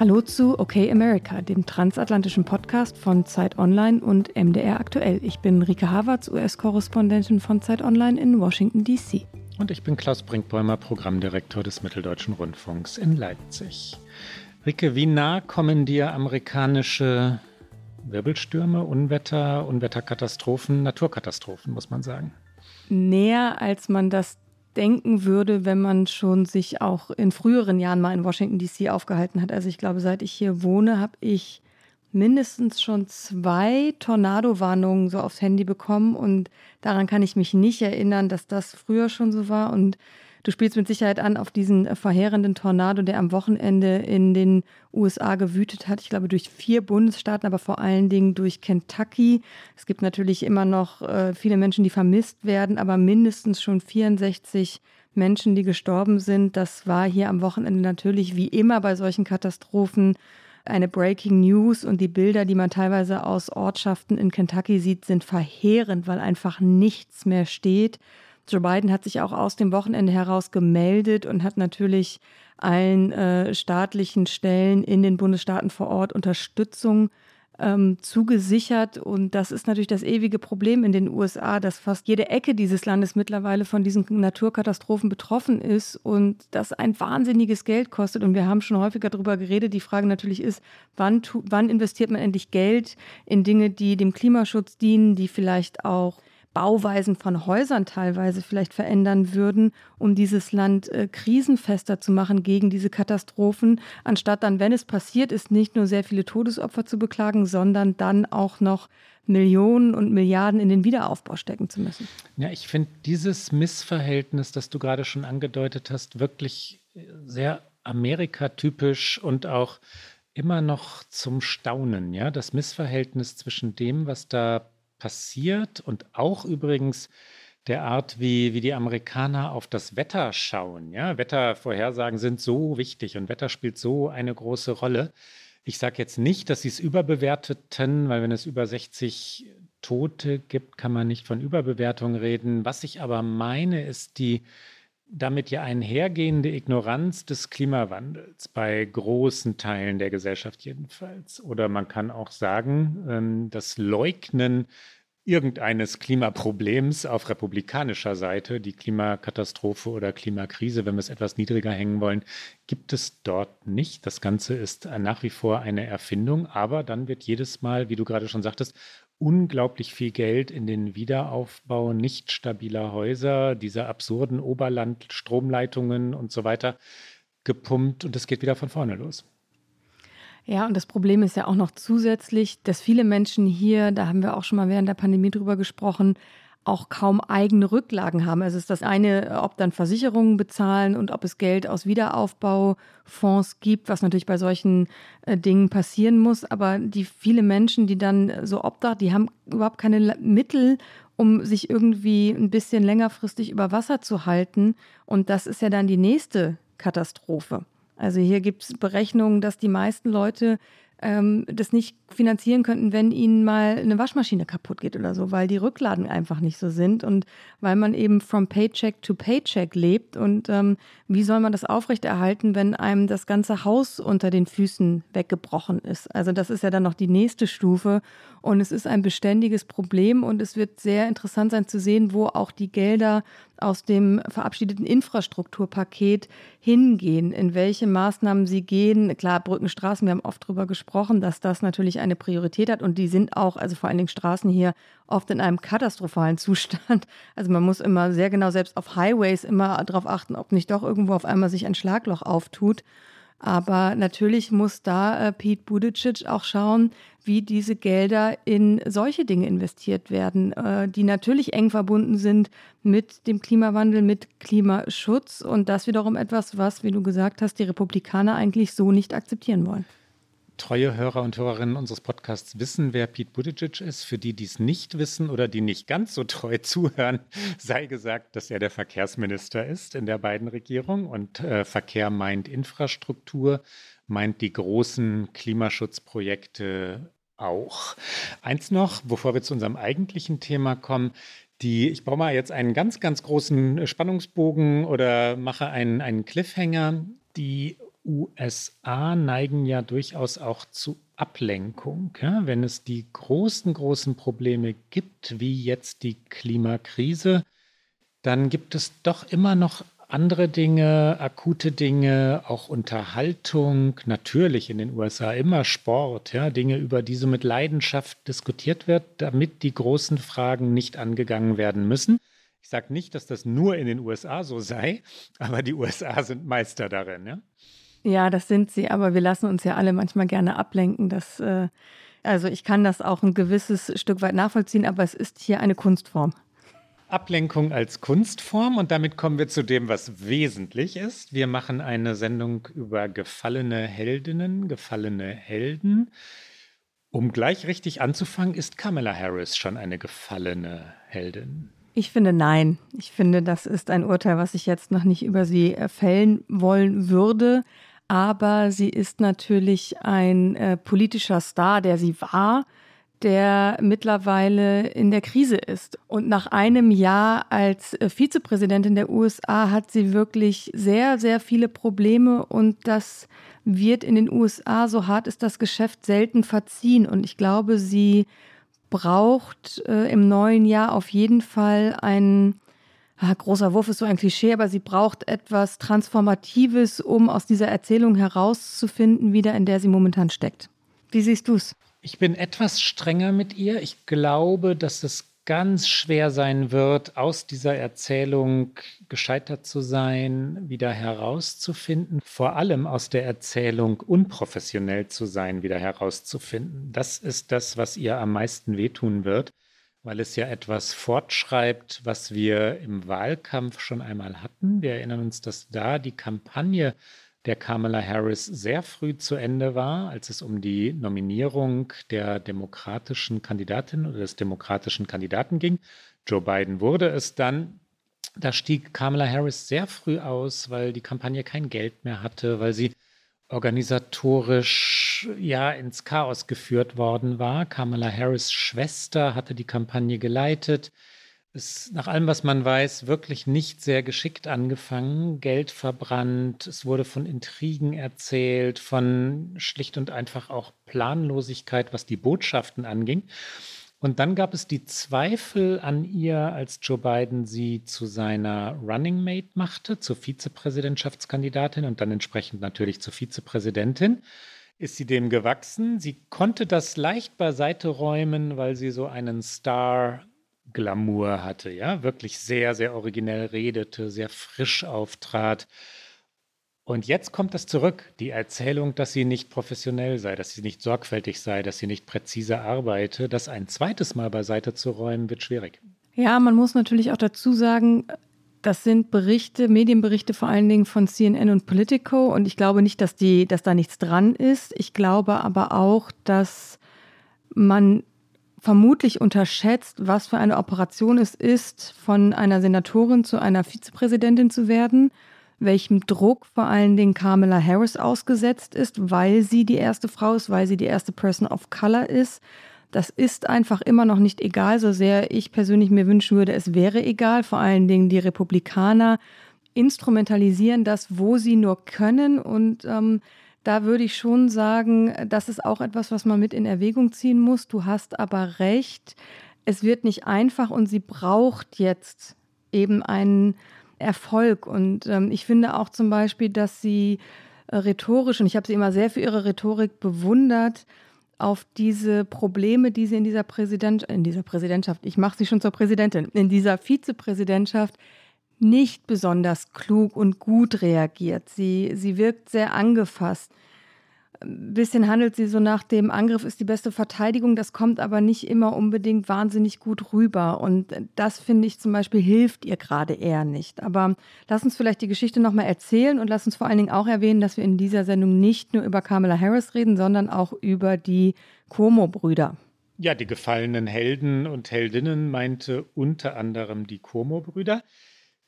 Hallo zu Okay America, dem transatlantischen Podcast von Zeit Online und MDR Aktuell. Ich bin Rike Havertz, US-Korrespondentin von Zeit Online in Washington, D.C. Und ich bin Klaus Brinkbäumer, Programmdirektor des Mitteldeutschen Rundfunks in Leipzig. Rike, wie nah kommen dir amerikanische Wirbelstürme, Unwetter, Unwetterkatastrophen, Naturkatastrophen, muss man sagen? Näher, als man das denken würde, wenn man schon sich auch in früheren Jahren mal in Washington DC aufgehalten hat. Also ich glaube, seit ich hier wohne, habe ich mindestens schon zwei Tornado-Warnungen so aufs Handy bekommen und daran kann ich mich nicht erinnern, dass das früher schon so war und Du spielst mit Sicherheit an auf diesen äh, verheerenden Tornado, der am Wochenende in den USA gewütet hat. Ich glaube, durch vier Bundesstaaten, aber vor allen Dingen durch Kentucky. Es gibt natürlich immer noch äh, viele Menschen, die vermisst werden, aber mindestens schon 64 Menschen, die gestorben sind. Das war hier am Wochenende natürlich wie immer bei solchen Katastrophen eine Breaking News und die Bilder, die man teilweise aus Ortschaften in Kentucky sieht, sind verheerend, weil einfach nichts mehr steht. Joe Biden hat sich auch aus dem Wochenende heraus gemeldet und hat natürlich allen äh, staatlichen Stellen in den Bundesstaaten vor Ort Unterstützung ähm, zugesichert. Und das ist natürlich das ewige Problem in den USA, dass fast jede Ecke dieses Landes mittlerweile von diesen Naturkatastrophen betroffen ist und das ein wahnsinniges Geld kostet. Und wir haben schon häufiger darüber geredet. Die Frage natürlich ist, wann, wann investiert man endlich Geld in Dinge, die dem Klimaschutz dienen, die vielleicht auch Bauweisen von Häusern teilweise vielleicht verändern würden, um dieses Land äh, krisenfester zu machen gegen diese Katastrophen, anstatt dann, wenn es passiert ist, nicht nur sehr viele Todesopfer zu beklagen, sondern dann auch noch Millionen und Milliarden in den Wiederaufbau stecken zu müssen. Ja, ich finde dieses Missverhältnis, das du gerade schon angedeutet hast, wirklich sehr amerikatypisch und auch immer noch zum Staunen, ja, das Missverhältnis zwischen dem, was da passiert und auch übrigens der Art, wie, wie die Amerikaner auf das Wetter schauen. Ja, Wettervorhersagen sind so wichtig und Wetter spielt so eine große Rolle. Ich sage jetzt nicht, dass sie es überbewerteten, weil wenn es über 60 Tote gibt, kann man nicht von Überbewertung reden. Was ich aber meine, ist die damit ja einhergehende Ignoranz des Klimawandels bei großen Teilen der Gesellschaft jedenfalls. Oder man kann auch sagen, ähm, das Leugnen irgendeines Klimaproblems auf republikanischer Seite, die Klimakatastrophe oder Klimakrise, wenn wir es etwas niedriger hängen wollen, gibt es dort nicht. Das Ganze ist nach wie vor eine Erfindung, aber dann wird jedes Mal, wie du gerade schon sagtest, unglaublich viel Geld in den Wiederaufbau nicht stabiler Häuser, dieser absurden Oberlandstromleitungen und so weiter gepumpt und es geht wieder von vorne los. Ja, und das Problem ist ja auch noch zusätzlich, dass viele Menschen hier, da haben wir auch schon mal während der Pandemie drüber gesprochen, auch kaum eigene Rücklagen haben. Also es ist das eine, ob dann Versicherungen bezahlen und ob es Geld aus Wiederaufbaufonds gibt, was natürlich bei solchen äh, Dingen passieren muss. Aber die viele Menschen, die dann so obdach, die haben überhaupt keine Mittel, um sich irgendwie ein bisschen längerfristig über Wasser zu halten. Und das ist ja dann die nächste Katastrophe. Also hier gibt es Berechnungen, dass die meisten Leute ähm, das nicht finanzieren könnten, wenn ihnen mal eine Waschmaschine kaputt geht oder so, weil die Rücklagen einfach nicht so sind und weil man eben from Paycheck to Paycheck lebt. Und ähm, wie soll man das aufrechterhalten, wenn einem das ganze Haus unter den Füßen weggebrochen ist? Also das ist ja dann noch die nächste Stufe und es ist ein beständiges Problem und es wird sehr interessant sein zu sehen, wo auch die Gelder aus dem verabschiedeten Infrastrukturpaket hingehen, in welche Maßnahmen sie gehen. Klar, Brückenstraßen, wir haben oft darüber gesprochen, dass das natürlich eine Priorität hat und die sind auch, also vor allen Dingen Straßen hier, oft in einem katastrophalen Zustand. Also man muss immer sehr genau selbst auf Highways immer darauf achten, ob nicht doch irgendwo auf einmal sich ein Schlagloch auftut. Aber natürlich muss da äh, Pete Buttigieg auch schauen, wie diese Gelder in solche Dinge investiert werden, äh, die natürlich eng verbunden sind mit dem Klimawandel, mit Klimaschutz. Und das wiederum etwas, was, wie du gesagt hast, die Republikaner eigentlich so nicht akzeptieren wollen. Treue Hörer und Hörerinnen unseres Podcasts wissen, wer Pete Buttigieg ist. Für die, die es nicht wissen oder die nicht ganz so treu zuhören, sei gesagt, dass er der Verkehrsminister ist in der beiden Regierungen. Und äh, Verkehr meint Infrastruktur, meint die großen Klimaschutzprojekte auch. Eins noch, bevor wir zu unserem eigentlichen Thema kommen. Die, ich baue mal jetzt einen ganz, ganz großen Spannungsbogen oder mache einen, einen Cliffhanger. Die USA neigen ja durchaus auch zu Ablenkung. Ja? Wenn es die großen, großen Probleme gibt, wie jetzt die Klimakrise, dann gibt es doch immer noch andere Dinge, akute Dinge, auch Unterhaltung, natürlich in den USA immer Sport, ja, Dinge, über die so mit Leidenschaft diskutiert wird, damit die großen Fragen nicht angegangen werden müssen. Ich sage nicht, dass das nur in den USA so sei, aber die USA sind Meister darin. Ja? Ja, das sind sie, aber wir lassen uns ja alle manchmal gerne ablenken. Dass, äh, also ich kann das auch ein gewisses Stück weit nachvollziehen, aber es ist hier eine Kunstform. Ablenkung als Kunstform und damit kommen wir zu dem, was wesentlich ist. Wir machen eine Sendung über gefallene Heldinnen, gefallene Helden. Um gleich richtig anzufangen, ist Kamala Harris schon eine gefallene Heldin? Ich finde nein. Ich finde, das ist ein Urteil, was ich jetzt noch nicht über sie fällen wollen würde aber sie ist natürlich ein äh, politischer Star, der sie war, der mittlerweile in der Krise ist. Und nach einem Jahr als äh, Vizepräsidentin der USA hat sie wirklich sehr, sehr viele Probleme und das wird in den USA, so hart ist das Geschäft, selten verziehen. Und ich glaube, sie braucht äh, im neuen Jahr auf jeden Fall einen ah, großer Wurf ist so ein Klischee, aber sie braucht etwas Transformatives, um aus dieser Erzählung herauszufinden, wieder in der sie momentan steckt. Wie siehst du es? Ich bin etwas strenger mit ihr. Ich glaube, dass es ganz schwer sein wird, aus dieser Erzählung gescheitert zu sein, wieder herauszufinden, vor allem aus der Erzählung unprofessionell zu sein, wieder herauszufinden. Das ist das, was ihr am meisten wehtun wird weil es ja etwas fortschreibt, was wir im Wahlkampf schon einmal hatten. Wir erinnern uns, dass da die Kampagne der Kamala Harris sehr früh zu Ende war, als es um die Nominierung der demokratischen Kandidatin oder des demokratischen Kandidaten ging. Joe Biden wurde es dann. Da stieg Kamala Harris sehr früh aus, weil die Kampagne kein Geld mehr hatte, weil sie organisatorisch ja ins Chaos geführt worden war. Kamala Harris Schwester hatte die Kampagne geleitet. Ist nach allem, was man weiß, wirklich nicht sehr geschickt angefangen. Geld verbrannt, es wurde von Intrigen erzählt, von schlicht und einfach auch Planlosigkeit, was die Botschaften anging. Und dann gab es die Zweifel an ihr, als Joe Biden sie zu seiner Running Mate machte, zur Vizepräsidentschaftskandidatin und dann entsprechend natürlich zur Vizepräsidentin. Ist sie dem gewachsen? Sie konnte das leicht beiseite räumen, weil sie so einen Star Glamour hatte, ja, wirklich sehr, sehr originell redete, sehr frisch auftrat. Und jetzt kommt es zurück, die Erzählung, dass sie nicht professionell sei, dass sie nicht sorgfältig sei, dass sie nicht präzise arbeite. Das ein zweites Mal beiseite zu räumen, wird schwierig. Ja, man muss natürlich auch dazu sagen, das sind Berichte, Medienberichte vor allen Dingen von CNN und Politico. Und ich glaube nicht, dass, die, dass da nichts dran ist. Ich glaube aber auch, dass man vermutlich unterschätzt, was für eine Operation es ist, von einer Senatorin zu einer Vizepräsidentin zu werden welchem Druck vor allen Dingen Kamala Harris ausgesetzt ist, weil sie die erste Frau ist, weil sie die erste Person of Color ist. Das ist einfach immer noch nicht egal, so sehr ich persönlich mir wünschen würde, es wäre egal. Vor allen Dingen die Republikaner instrumentalisieren das, wo sie nur können. Und ähm, da würde ich schon sagen, das ist auch etwas, was man mit in Erwägung ziehen muss. Du hast aber recht, es wird nicht einfach und sie braucht jetzt eben einen Erfolg. Und ähm, ich finde auch zum Beispiel, dass sie äh, rhetorisch, und ich habe sie immer sehr für ihre Rhetorik bewundert, auf diese Probleme, die sie in dieser, Präsident, in dieser Präsidentschaft, ich mache sie schon zur Präsidentin, in dieser Vizepräsidentschaft nicht besonders klug und gut reagiert. Sie, sie wirkt sehr angefasst. Ein bisschen handelt sie so nach dem Angriff ist die beste Verteidigung. Das kommt aber nicht immer unbedingt wahnsinnig gut rüber. Und das finde ich zum Beispiel hilft ihr gerade eher nicht. Aber lass uns vielleicht die Geschichte nochmal erzählen und lass uns vor allen Dingen auch erwähnen, dass wir in dieser Sendung nicht nur über Kamala Harris reden, sondern auch über die Cuomo-Brüder. Ja, die gefallenen Helden und Heldinnen meinte unter anderem die Cuomo-Brüder.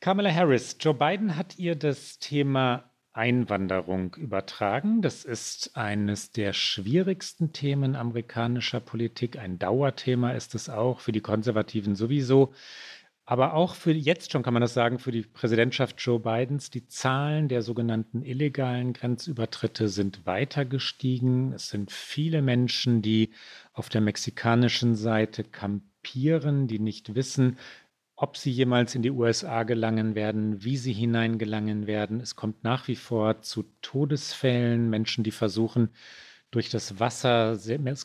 Kamala Harris, Joe Biden hat ihr das Thema Einwanderung übertragen. Das ist eines der schwierigsten Themen amerikanischer Politik. Ein Dauerthema ist es auch, für die Konservativen sowieso. Aber auch für jetzt schon kann man das sagen, für die Präsidentschaft Joe Bidens, die Zahlen der sogenannten illegalen Grenzübertritte sind weiter gestiegen. Es sind viele Menschen, die auf der mexikanischen Seite kampieren, die nicht wissen, ob sie jemals in die USA gelangen werden, wie sie hineingelangen werden. Es kommt nach wie vor zu Todesfällen, Menschen, die versuchen, durch das Wasser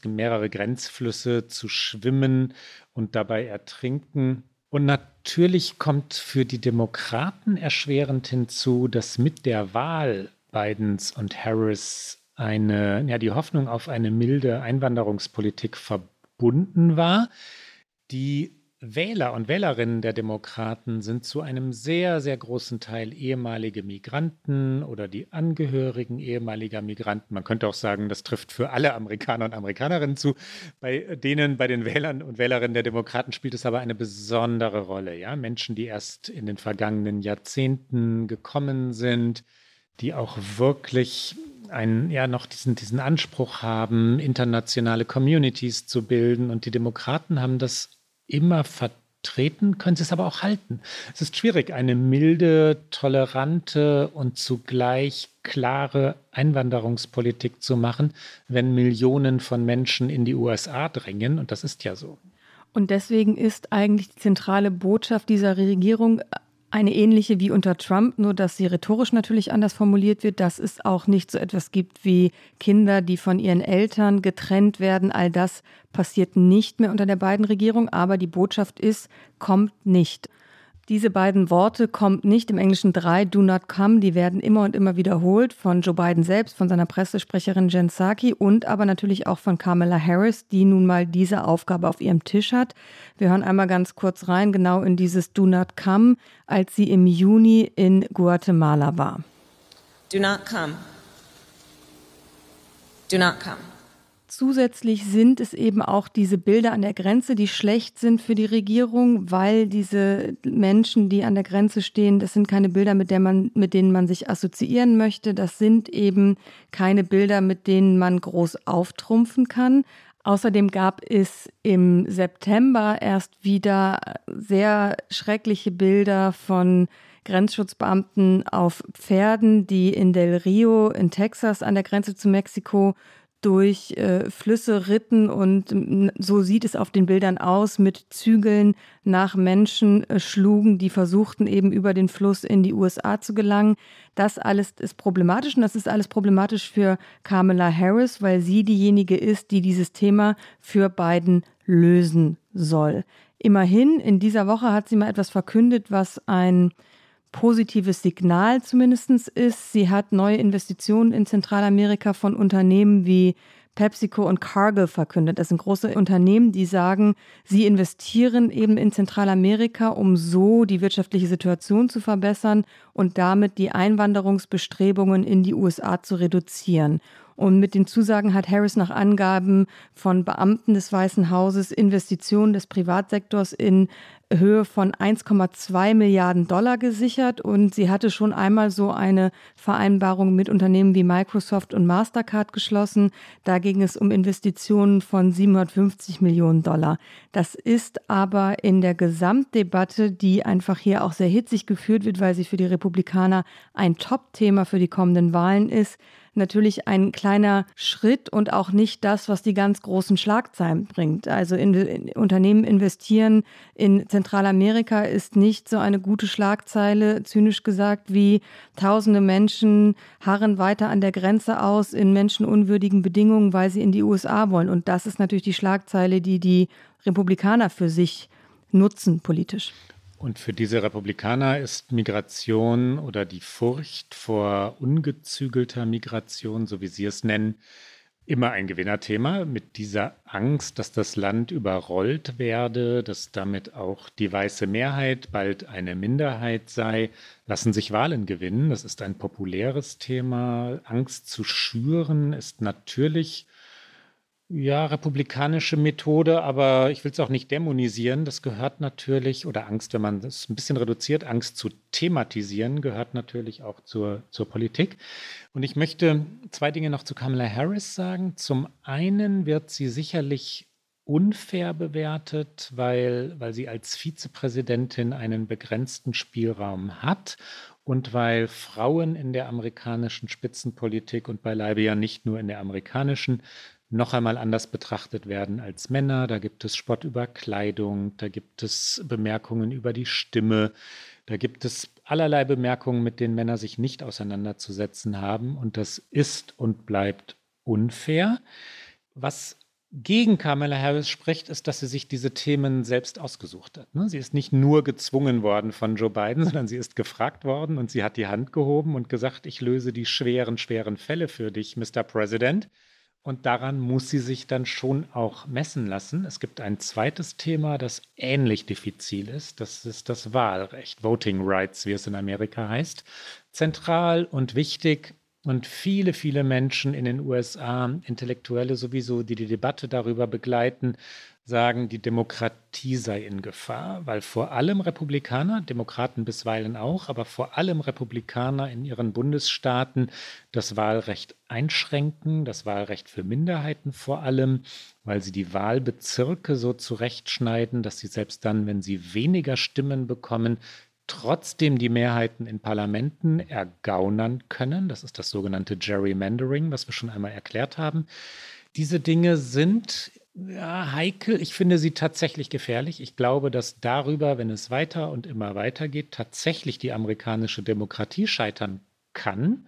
mehrere Grenzflüsse zu schwimmen und dabei ertrinken. Und natürlich kommt für die Demokraten erschwerend hinzu, dass mit der Wahl Bidens und Harris eine, ja, die Hoffnung auf eine milde Einwanderungspolitik verbunden war, die Wähler und Wählerinnen der Demokraten sind zu einem sehr, sehr großen Teil ehemalige Migranten oder die Angehörigen ehemaliger Migranten. Man könnte auch sagen, das trifft für alle Amerikaner und Amerikanerinnen zu. Bei denen, bei den Wählern und Wählerinnen der Demokraten spielt es aber eine besondere Rolle. Ja? Menschen, die erst in den vergangenen Jahrzehnten gekommen sind, die auch wirklich einen, ja, noch diesen, diesen Anspruch haben, internationale Communities zu bilden. Und die Demokraten haben das immer vertreten, können sie es aber auch halten. Es ist schwierig, eine milde, tolerante und zugleich klare Einwanderungspolitik zu machen, wenn Millionen von Menschen in die USA drängen. Und das ist ja so. Und deswegen ist eigentlich die zentrale Botschaft dieser Regierung eine ähnliche wie unter Trump, nur dass sie rhetorisch natürlich anders formuliert wird, dass es auch nicht so etwas gibt wie Kinder, die von ihren Eltern getrennt werden. All das passiert nicht mehr unter der beiden Regierung, aber die Botschaft ist, kommt nicht. Diese beiden Worte kommt nicht im Englischen drei, do not come, die werden immer und immer wiederholt von Joe Biden selbst, von seiner Pressesprecherin Jen Psaki und aber natürlich auch von Kamala Harris, die nun mal diese Aufgabe auf ihrem Tisch hat. Wir hören einmal ganz kurz rein, genau in dieses do not come, als sie im Juni in Guatemala war. Do not come. Do not come. Zusätzlich sind es eben auch diese Bilder an der Grenze, die schlecht sind für die Regierung, weil diese Menschen, die an der Grenze stehen, das sind keine Bilder, mit, man, mit denen man sich assoziieren möchte. Das sind eben keine Bilder, mit denen man groß auftrumpfen kann. Außerdem gab es im September erst wieder sehr schreckliche Bilder von Grenzschutzbeamten auf Pferden, die in Del Rio in Texas an der Grenze zu Mexiko durch äh, Flüsse ritten und so sieht es auf den Bildern aus, mit Zügeln nach Menschen äh, schlugen, die versuchten eben über den Fluss in die USA zu gelangen. Das alles ist problematisch und das ist alles problematisch für Kamala Harris, weil sie diejenige ist, die dieses Thema für Biden lösen soll. Immerhin, in dieser Woche hat sie mal etwas verkündet, was ein positives Signal zumindest ist. Sie hat neue Investitionen in Zentralamerika von Unternehmen wie PepsiCo und Cargill verkündet. Das sind große Unternehmen, die sagen, sie investieren eben in Zentralamerika, um so die wirtschaftliche Situation zu verbessern und damit die Einwanderungsbestrebungen in die USA zu reduzieren. Und mit den Zusagen hat Harris nach Angaben von Beamten des Weißen Hauses Investitionen des Privatsektors in Höhe von 1,2 Milliarden Dollar gesichert und sie hatte schon einmal so eine Vereinbarung mit Unternehmen wie Microsoft und Mastercard geschlossen. Da ging es um Investitionen von 750 Millionen Dollar. Das ist aber in der Gesamtdebatte, die einfach hier auch sehr hitzig geführt wird, weil sie für die Republikaner ein Top-Thema für die kommenden Wahlen ist, natürlich ein kleiner Schritt und auch nicht das, was die ganz großen Schlagzeilen bringt. Also in, in, Unternehmen investieren in Zentralamerika ist nicht so eine gute Schlagzeile, zynisch gesagt, wie tausende Menschen harren weiter an der Grenze aus in menschenunwürdigen Bedingungen, weil sie in die USA wollen. Und das ist natürlich die Schlagzeile, die die Republikaner für sich nutzen politisch. Und für diese Republikaner ist Migration oder die Furcht vor ungezügelter Migration, so wie sie es nennen, immer ein Gewinnerthema mit dieser Angst, dass das Land überrollt werde, dass damit auch die weiße Mehrheit bald eine Minderheit sei, lassen sich Wahlen gewinnen. Das ist ein populäres Thema. Angst zu schüren ist natürlich ja, republikanische Methode, aber ich will es auch nicht dämonisieren. Das gehört natürlich, oder Angst, wenn man es ein bisschen reduziert, Angst zu thematisieren, gehört natürlich auch zur, zur Politik. Und ich möchte zwei Dinge noch zu Kamala Harris sagen. Zum einen wird sie sicherlich unfair bewertet, weil, weil sie als Vizepräsidentin einen begrenzten Spielraum hat und weil Frauen in der amerikanischen Spitzenpolitik und beileibe ja nicht nur in der amerikanischen noch einmal anders betrachtet werden als Männer. Da gibt es Spott über Kleidung, da gibt es Bemerkungen über die Stimme, da gibt es allerlei Bemerkungen, mit denen Männer sich nicht auseinanderzusetzen haben. Und das ist und bleibt unfair. Was gegen Kamala Harris spricht, ist, dass sie sich diese Themen selbst ausgesucht hat. Ne? Sie ist nicht nur gezwungen worden von Joe Biden, sondern sie ist gefragt worden und sie hat die Hand gehoben und gesagt, ich löse die schweren, schweren Fälle für dich, Mr. President. Und daran muss sie sich dann schon auch messen lassen. Es gibt ein zweites Thema, das ähnlich diffizil ist. Das ist das Wahlrecht, Voting Rights, wie es in Amerika heißt. Zentral und wichtig. Und viele, viele Menschen in den USA, Intellektuelle sowieso, die die Debatte darüber begleiten, sagen, die Demokratie sei in Gefahr, weil vor allem Republikaner, Demokraten bisweilen auch, aber vor allem Republikaner in ihren Bundesstaaten das Wahlrecht einschränken, das Wahlrecht für Minderheiten vor allem, weil sie die Wahlbezirke so zurechtschneiden, dass sie selbst dann, wenn sie weniger Stimmen bekommen, trotzdem die Mehrheiten in Parlamenten ergaunern können. Das ist das sogenannte Gerrymandering, was wir schon einmal erklärt haben. Diese Dinge sind ja, heikel. Ich finde sie tatsächlich gefährlich. Ich glaube, dass darüber, wenn es weiter und immer weiter geht, tatsächlich die amerikanische Demokratie scheitern kann.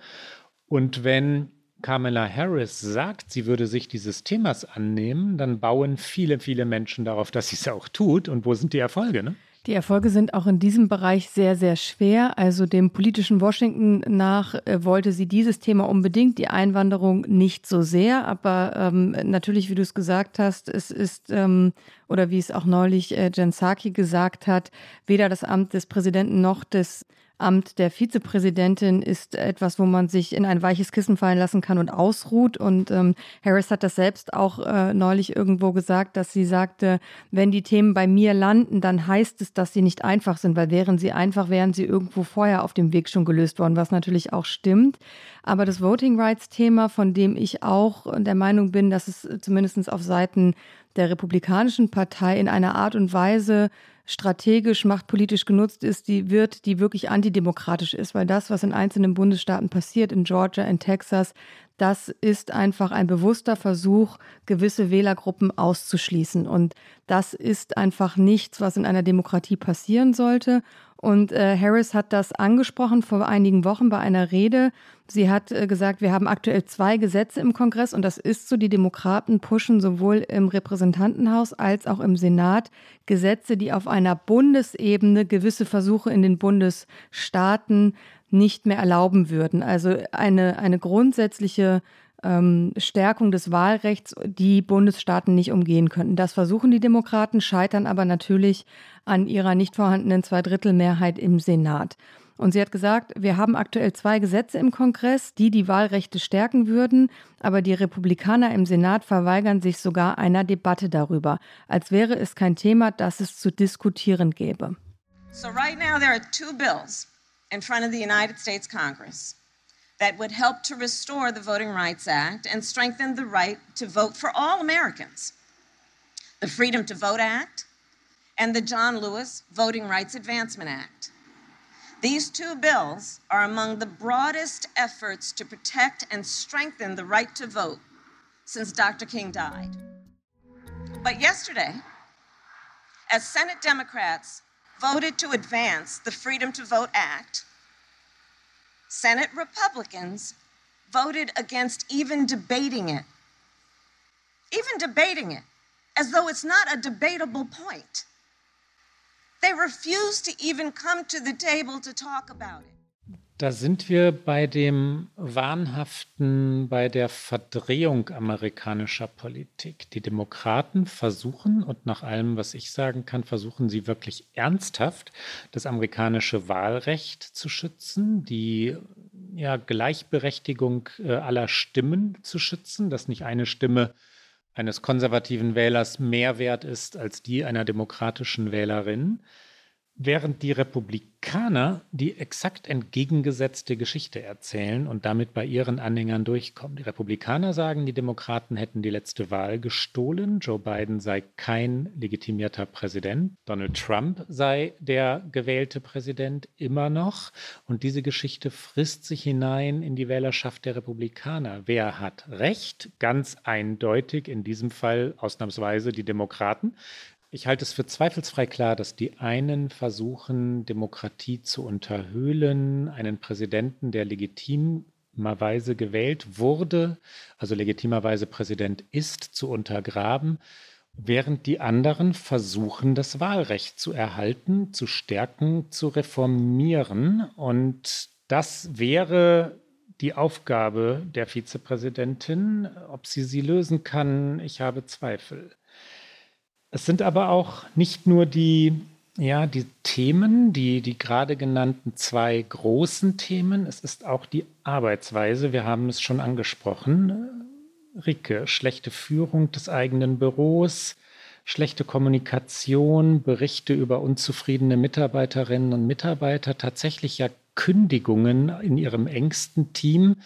Und wenn Kamala Harris sagt, sie würde sich dieses Themas annehmen, dann bauen viele, viele Menschen darauf, dass sie es auch tut. Und wo sind die Erfolge? Ne? Die Erfolge sind auch in diesem Bereich sehr, sehr schwer. Also dem politischen Washington nach äh, wollte sie dieses Thema unbedingt, die Einwanderung nicht so sehr. Aber ähm, natürlich, wie du es gesagt hast, es ist, ähm, oder wie es auch neulich äh, Jen Psaki gesagt hat, weder das Amt des Präsidenten noch des Amt der Vizepräsidentin ist etwas, wo man sich in ein weiches Kissen fallen lassen kann und ausruht. Und ähm, Harris hat das selbst auch äh, neulich irgendwo gesagt, dass sie sagte, wenn die Themen bei mir landen, dann heißt es, dass sie nicht einfach sind, weil wären sie einfach, wären sie irgendwo vorher auf dem Weg schon gelöst worden, was natürlich auch stimmt. Aber das Voting Rights Thema, von dem ich auch der Meinung bin, dass es zumindest auf Seiten der Republikanischen Partei in einer Art und Weise strategisch, machtpolitisch genutzt ist, die wird, die wirklich antidemokratisch ist, weil das, was in einzelnen Bundesstaaten passiert, in Georgia, in Texas, das ist einfach ein bewusster Versuch, gewisse Wählergruppen auszuschließen. Und das ist einfach nichts, was in einer Demokratie passieren sollte. Und äh, Harris hat das angesprochen vor einigen Wochen bei einer Rede. Sie hat äh, gesagt, wir haben aktuell zwei Gesetze im Kongress und das ist so, die Demokraten pushen sowohl im Repräsentantenhaus als auch im Senat Gesetze, die auf einer Bundesebene gewisse Versuche in den Bundesstaaten nicht mehr erlauben würden. Also eine, eine grundsätzliche ähm, Stärkung des Wahlrechts, die Bundesstaaten nicht umgehen könnten. Das versuchen die Demokraten, scheitern aber natürlich an ihrer nicht vorhandenen Zweidrittelmehrheit im Senat. Und sie hat gesagt, wir haben aktuell zwei Gesetze im Kongress, die die Wahlrechte stärken würden, aber die Republikaner im Senat verweigern sich sogar einer Debatte darüber, als wäre es kein Thema, das es zu diskutieren gäbe. So right now there are two bills in front of the United States Congress that would help to restore the Voting Rights Act and strengthen the right to vote for all Americans. The Freedom to Vote Act and the John Lewis Voting Rights Advancement Act. These two bills are among the broadest efforts to protect and strengthen the right to vote since Dr. King died. But yesterday, as Senate Democrats voted to advance the Freedom to Vote Act, Senate Republicans voted against even debating it. Even debating it, as though it's not a debatable point. They refuse to even come to the table to talk about it. Da sind wir bei dem Wahnhaften, bei der Verdrehung amerikanischer Politik. Die Demokraten versuchen, und nach allem, was ich sagen kann, versuchen sie wirklich ernsthaft, das amerikanische Wahlrecht zu schützen, die ja, Gleichberechtigung äh, aller Stimmen zu schützen, dass nicht eine Stimme eines konservativen Wählers mehr wert ist als die einer demokratischen Wählerin während die Republikaner die exakt entgegengesetzte Geschichte erzählen und damit bei ihren Anhängern durchkommen. Die Republikaner sagen, die Demokraten hätten die letzte Wahl gestohlen, Joe Biden sei kein legitimierter Präsident, Donald Trump sei der gewählte Präsident immer noch und diese Geschichte frisst sich hinein in die Wählerschaft der Republikaner. Wer hat recht? Ganz eindeutig, in diesem Fall ausnahmsweise die Demokraten. Ich halte es für zweifelsfrei klar, dass die einen versuchen, Demokratie zu unterhöhlen, einen Präsidenten, der legitimerweise gewählt wurde, also legitimerweise Präsident ist, zu untergraben, während die anderen versuchen, das Wahlrecht zu erhalten, zu stärken, zu reformieren. Und das wäre die Aufgabe der Vizepräsidentin. Ob sie sie lösen kann, ich habe Zweifel. Es sind aber auch nicht nur die, ja, die Themen, die, die gerade genannten zwei großen Themen, es ist auch die Arbeitsweise. Wir haben es schon angesprochen. Ricke, schlechte Führung des eigenen Büros, schlechte Kommunikation, Berichte über unzufriedene Mitarbeiterinnen und Mitarbeiter, tatsächlich ja Kündigungen in ihrem engsten Team.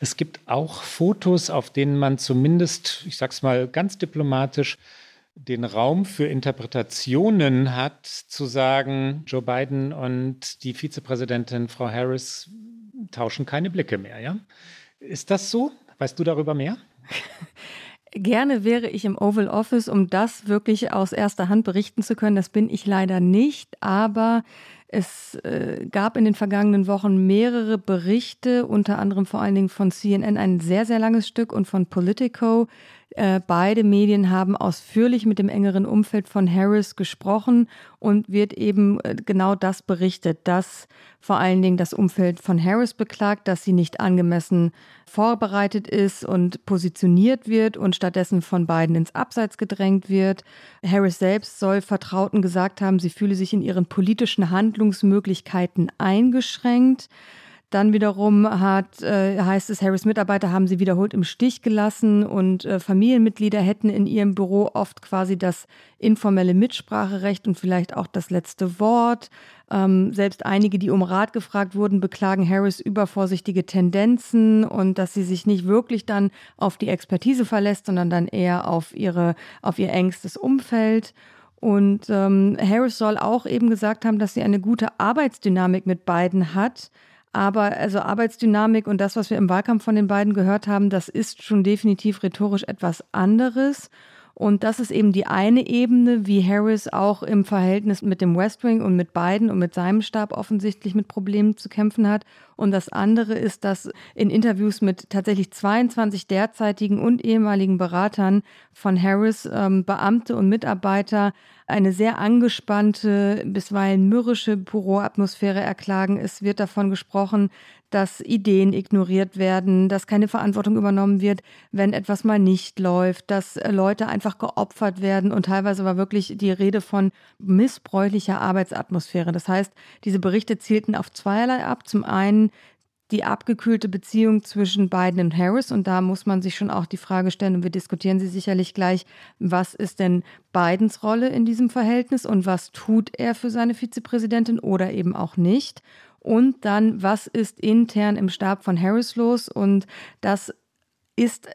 Es gibt auch Fotos, auf denen man zumindest, ich sage es mal ganz diplomatisch, den Raum für Interpretationen hat, zu sagen, Joe Biden und die Vizepräsidentin Frau Harris tauschen keine Blicke mehr, ja? Ist das so? Weißt du darüber mehr? Gerne wäre ich im Oval Office, um das wirklich aus erster Hand berichten zu können. Das bin ich leider nicht, aber es äh, gab in den vergangenen Wochen mehrere Berichte, unter anderem vor allen Dingen von CNN ein sehr, sehr langes Stück und von Politico, äh, beide Medien haben ausführlich mit dem engeren Umfeld von Harris gesprochen und wird eben äh, genau das berichtet, dass vor allen Dingen das Umfeld von Harris beklagt, dass sie nicht angemessen vorbereitet ist und positioniert wird und stattdessen von beiden ins Abseits gedrängt wird. Harris selbst soll Vertrauten gesagt haben, sie fühle sich in ihren politischen Handlungsmöglichkeiten eingeschränkt. Dann wiederum hat, äh, heißt es, Harris Mitarbeiter haben sie wiederholt im Stich gelassen und äh, Familienmitglieder hätten in ihrem Büro oft quasi das informelle Mitspracherecht und vielleicht auch das letzte Wort. Ähm, selbst einige, die um Rat gefragt wurden, beklagen Harris übervorsichtige Tendenzen und dass sie sich nicht wirklich dann auf die Expertise verlässt, sondern dann eher auf ihre, auf ihr engstes Umfeld. Und ähm, Harris soll auch eben gesagt haben, dass sie eine gute Arbeitsdynamik mit beiden hat aber also Arbeitsdynamik und das, was wir im Wahlkampf von den beiden gehört haben, das ist schon definitiv rhetorisch etwas anderes. Und das ist eben die eine Ebene, wie Harris auch im Verhältnis mit dem West Wing und mit Biden und mit seinem Stab offensichtlich mit Problemen zu kämpfen hat. Und das andere ist, dass in Interviews mit tatsächlich 22 derzeitigen und ehemaligen Beratern von Harris ähm, Beamte und Mitarbeiter eine sehr angespannte, bisweilen mürrische Büroatmosphäre erklagen. Es wird davon gesprochen, dass Ideen ignoriert werden, dass keine Verantwortung übernommen wird, wenn etwas mal nicht läuft, dass äh, Leute einfach geopfert werden und teilweise war wirklich die Rede von missbräuchlicher Arbeitsatmosphäre. Das heißt, diese Berichte zielten auf zweierlei ab. Zum einen die abgekühlte Beziehung zwischen Biden und Harris. Und da muss man sich schon auch die Frage stellen, und wir diskutieren sie sicherlich gleich, was ist denn Bidens Rolle in diesem Verhältnis und was tut er für seine Vizepräsidentin oder eben auch nicht. Und dann, was ist intern im Stab von Harris los? Und das ist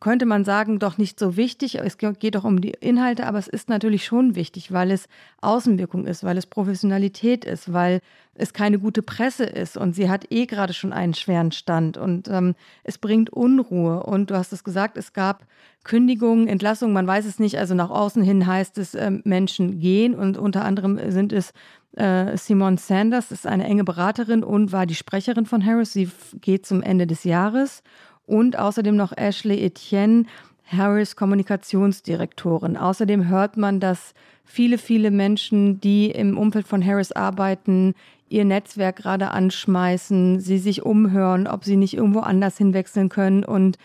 könnte man sagen, doch nicht so wichtig. Es geht doch um die Inhalte, aber es ist natürlich schon wichtig, weil es Außenwirkung ist, weil es Professionalität ist, weil es keine gute Presse ist und sie hat eh gerade schon einen schweren Stand und ähm, es bringt Unruhe. Und du hast es gesagt, es gab Kündigungen, Entlassungen, man weiß es nicht. Also nach außen hin heißt es, äh, Menschen gehen und unter anderem sind es äh, Simone Sanders, ist eine enge Beraterin und war die Sprecherin von Harris. Sie geht zum Ende des Jahres und außerdem noch Ashley Etienne. Harris Kommunikationsdirektorin. Außerdem hört man, dass viele, viele Menschen, die im Umfeld von Harris arbeiten, ihr Netzwerk gerade anschmeißen, sie sich umhören, ob sie nicht irgendwo anders hinwechseln können und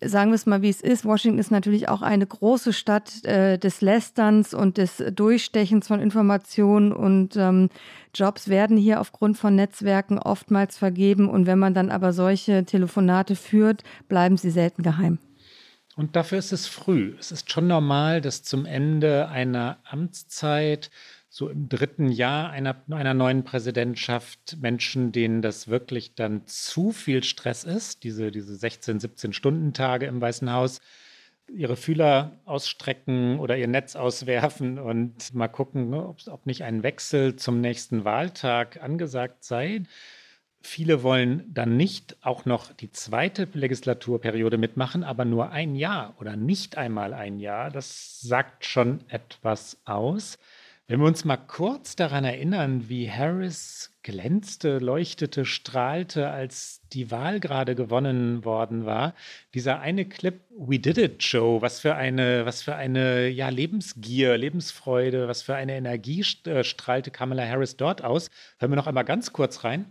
sagen wir es mal, wie es ist. Washington ist natürlich auch eine große Stadt äh, des Lästerns und des Durchstechens von Informationen und ähm, Jobs werden hier aufgrund von Netzwerken oftmals vergeben und wenn man dann aber solche Telefonate führt, bleiben sie selten geheim. Und dafür ist es früh. Es ist schon normal, dass zum Ende einer Amtszeit so im dritten Jahr einer, einer neuen Präsidentschaft Menschen, denen das wirklich dann zu viel Stress ist, diese, diese 16, 17 Stunden Tage im Weißen Haus, ihre Fühler ausstrecken oder ihr Netz auswerfen und mal gucken, ne, ob, ob nicht ein Wechsel zum nächsten Wahltag angesagt sei. Viele wollen dann nicht auch noch die zweite Legislaturperiode mitmachen, aber nur ein Jahr oder nicht einmal ein Jahr. Das sagt schon etwas aus. Wenn wir uns mal kurz daran erinnern, wie Harris glänzte, leuchtete, strahlte, als die Wahl gerade gewonnen worden war, dieser eine Clip We Did It Joe, was für eine, was für eine ja, Lebensgier, Lebensfreude, was für eine Energie äh, strahlte Kamala Harris dort aus. Hören wir noch einmal ganz kurz rein.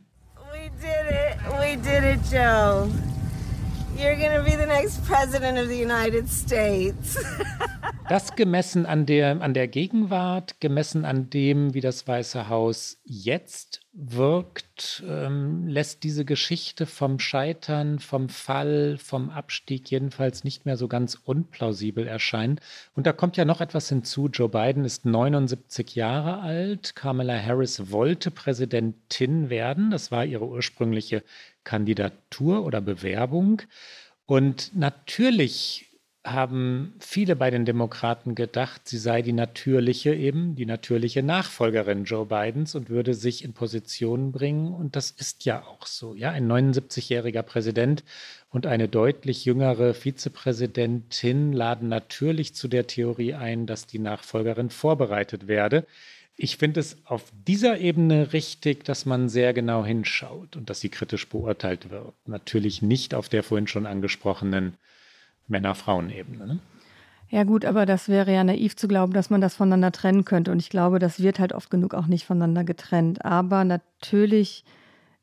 We did it, we did it, Joe. You're gonna be the next president of the United States. das gemessen an der, an der Gegenwart, gemessen an dem, wie das Weiße Haus jetzt wirkt, ähm, lässt diese Geschichte vom Scheitern, vom Fall, vom Abstieg jedenfalls nicht mehr so ganz unplausibel erscheinen. Und da kommt ja noch etwas hinzu. Joe Biden ist 79 Jahre alt. Kamala Harris wollte Präsidentin werden. Das war ihre ursprüngliche Kandidatur oder Bewerbung. Und natürlich haben viele bei den Demokraten gedacht, sie sei die natürliche eben, die natürliche Nachfolgerin Joe Bidens und würde sich in Position bringen. Und das ist ja auch so. Ja, ein 79-jähriger Präsident und eine deutlich jüngere Vizepräsidentin laden natürlich zu der Theorie ein, dass die Nachfolgerin vorbereitet werde. Ich finde es auf dieser Ebene richtig, dass man sehr genau hinschaut und dass sie kritisch beurteilt wird. Natürlich nicht auf der vorhin schon angesprochenen Männer-Frauen-Ebene. Ne? Ja gut, aber das wäre ja naiv zu glauben, dass man das voneinander trennen könnte. Und ich glaube, das wird halt oft genug auch nicht voneinander getrennt. Aber natürlich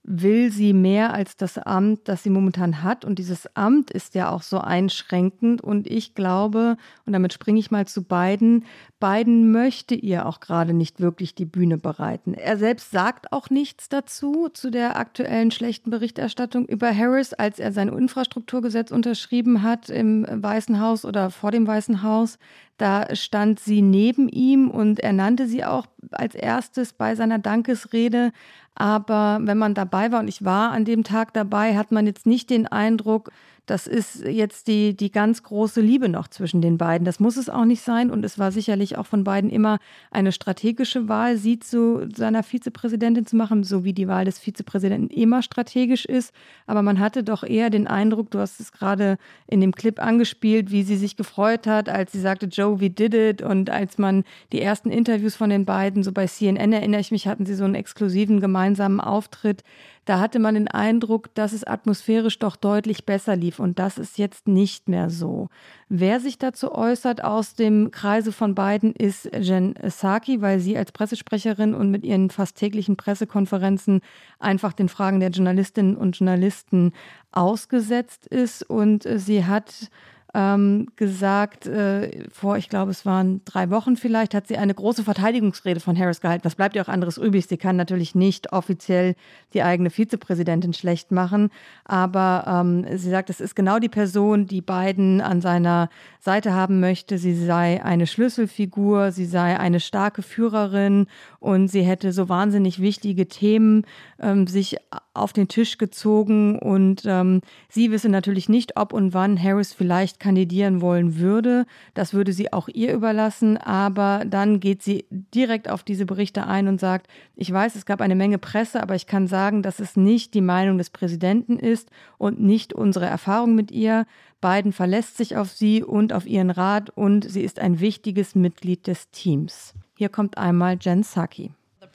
will sie mehr als das Amt, das sie momentan hat. Und dieses Amt ist ja auch so einschränkend. Und ich glaube, und damit springe ich mal zu beiden, Biden möchte ihr auch gerade nicht wirklich die Bühne bereiten. Er selbst sagt auch nichts dazu, zu der aktuellen schlechten Berichterstattung über Harris, als er sein Infrastrukturgesetz unterschrieben hat im Weißen Haus oder vor dem Weißen Haus. Da stand sie neben ihm und er nannte sie auch als erstes bei seiner Dankesrede. Aber wenn man dabei war, und ich war an dem Tag dabei, hat man jetzt nicht den Eindruck, das ist jetzt die, die ganz große Liebe noch zwischen den beiden. Das muss es auch nicht sein. Und es war sicherlich auch von beiden immer eine strategische Wahl, sie zu seiner Vizepräsidentin zu machen, so wie die Wahl des Vizepräsidenten immer strategisch ist. Aber man hatte doch eher den Eindruck, du hast es gerade in dem Clip angespielt, wie sie sich gefreut hat, als sie sagte, Joe, we did it. Und als man die ersten Interviews von den beiden, so bei CNN erinnere ich mich, hatten sie so einen exklusiven gemeinsamen Auftritt. Da hatte man den Eindruck, dass es atmosphärisch doch deutlich besser lief und das ist jetzt nicht mehr so. Wer sich dazu äußert aus dem Kreise von beiden ist Jen Saki, weil sie als Pressesprecherin und mit ihren fast täglichen Pressekonferenzen einfach den Fragen der Journalistinnen und Journalisten ausgesetzt ist und sie hat ähm, gesagt, äh, vor, ich glaube, es waren drei Wochen vielleicht, hat sie eine große Verteidigungsrede von Harris gehalten. Was bleibt ihr auch anderes übrig? Sie kann natürlich nicht offiziell die eigene Vizepräsidentin schlecht machen, aber ähm, sie sagt, es ist genau die Person, die Biden an seiner Seite haben möchte. Sie sei eine Schlüsselfigur, sie sei eine starke Führerin und sie hätte so wahnsinnig wichtige Themen ähm, sich auf den Tisch gezogen und ähm, sie wisse natürlich nicht, ob und wann Harris vielleicht kandidieren wollen würde. Das würde sie auch ihr überlassen, aber dann geht sie direkt auf diese Berichte ein und sagt, ich weiß, es gab eine Menge Presse, aber ich kann sagen, dass es nicht die Meinung des Präsidenten ist und nicht unsere Erfahrung mit ihr. Biden verlässt sich auf sie und auf ihren Rat und sie ist ein wichtiges Mitglied des Teams. Hier kommt einmal Jen Psaki.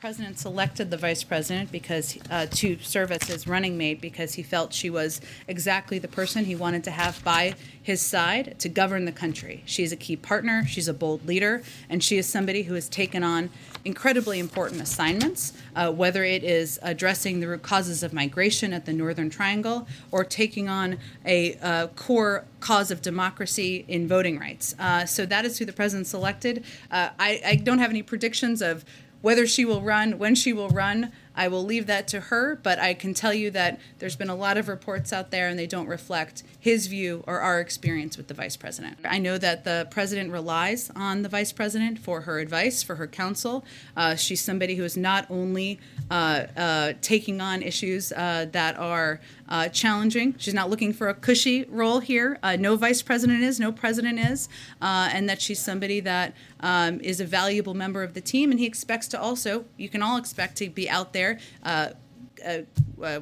President selected the vice president because uh, to serve as his running mate because he felt she was exactly the person he wanted to have by his side to govern the country. She's a key partner, she's a bold leader, and she is somebody who has taken on incredibly important assignments, uh, whether it is addressing the root causes of migration at the Northern Triangle or taking on a uh, core cause of democracy in voting rights. Uh, so that is who the president selected. Uh, I, I don't have any predictions of whether she will run, when she will run. I will leave that to her, but I can tell you that there's been a lot of reports out there and they don't reflect his view or our experience with the vice president. I know that the president relies on the vice president for her advice, for her counsel. Uh, she's somebody who is not only uh, uh, taking on issues uh, that are uh, challenging, she's not looking for a cushy role here. Uh, no vice president is, no president is, and that she's somebody that um, is a valuable member of the team. And he expects to also, you can all expect to be out there uh, uh, uh,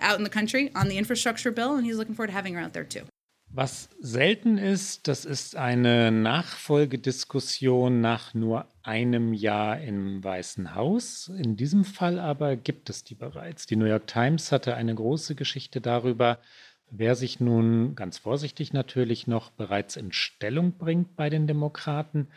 out in the country on the infrastructure bill, and he's looking forward to having her out there too. Was selten ist, das ist eine Nachfolgediskussion nach nur einem Jahr im Weißen Haus. In diesem Fall aber gibt es die bereits. Die New York Times hatte eine große Geschichte darüber, wer sich nun ganz vorsichtig natürlich noch bereits in Stellung bringt bei den Demokraten.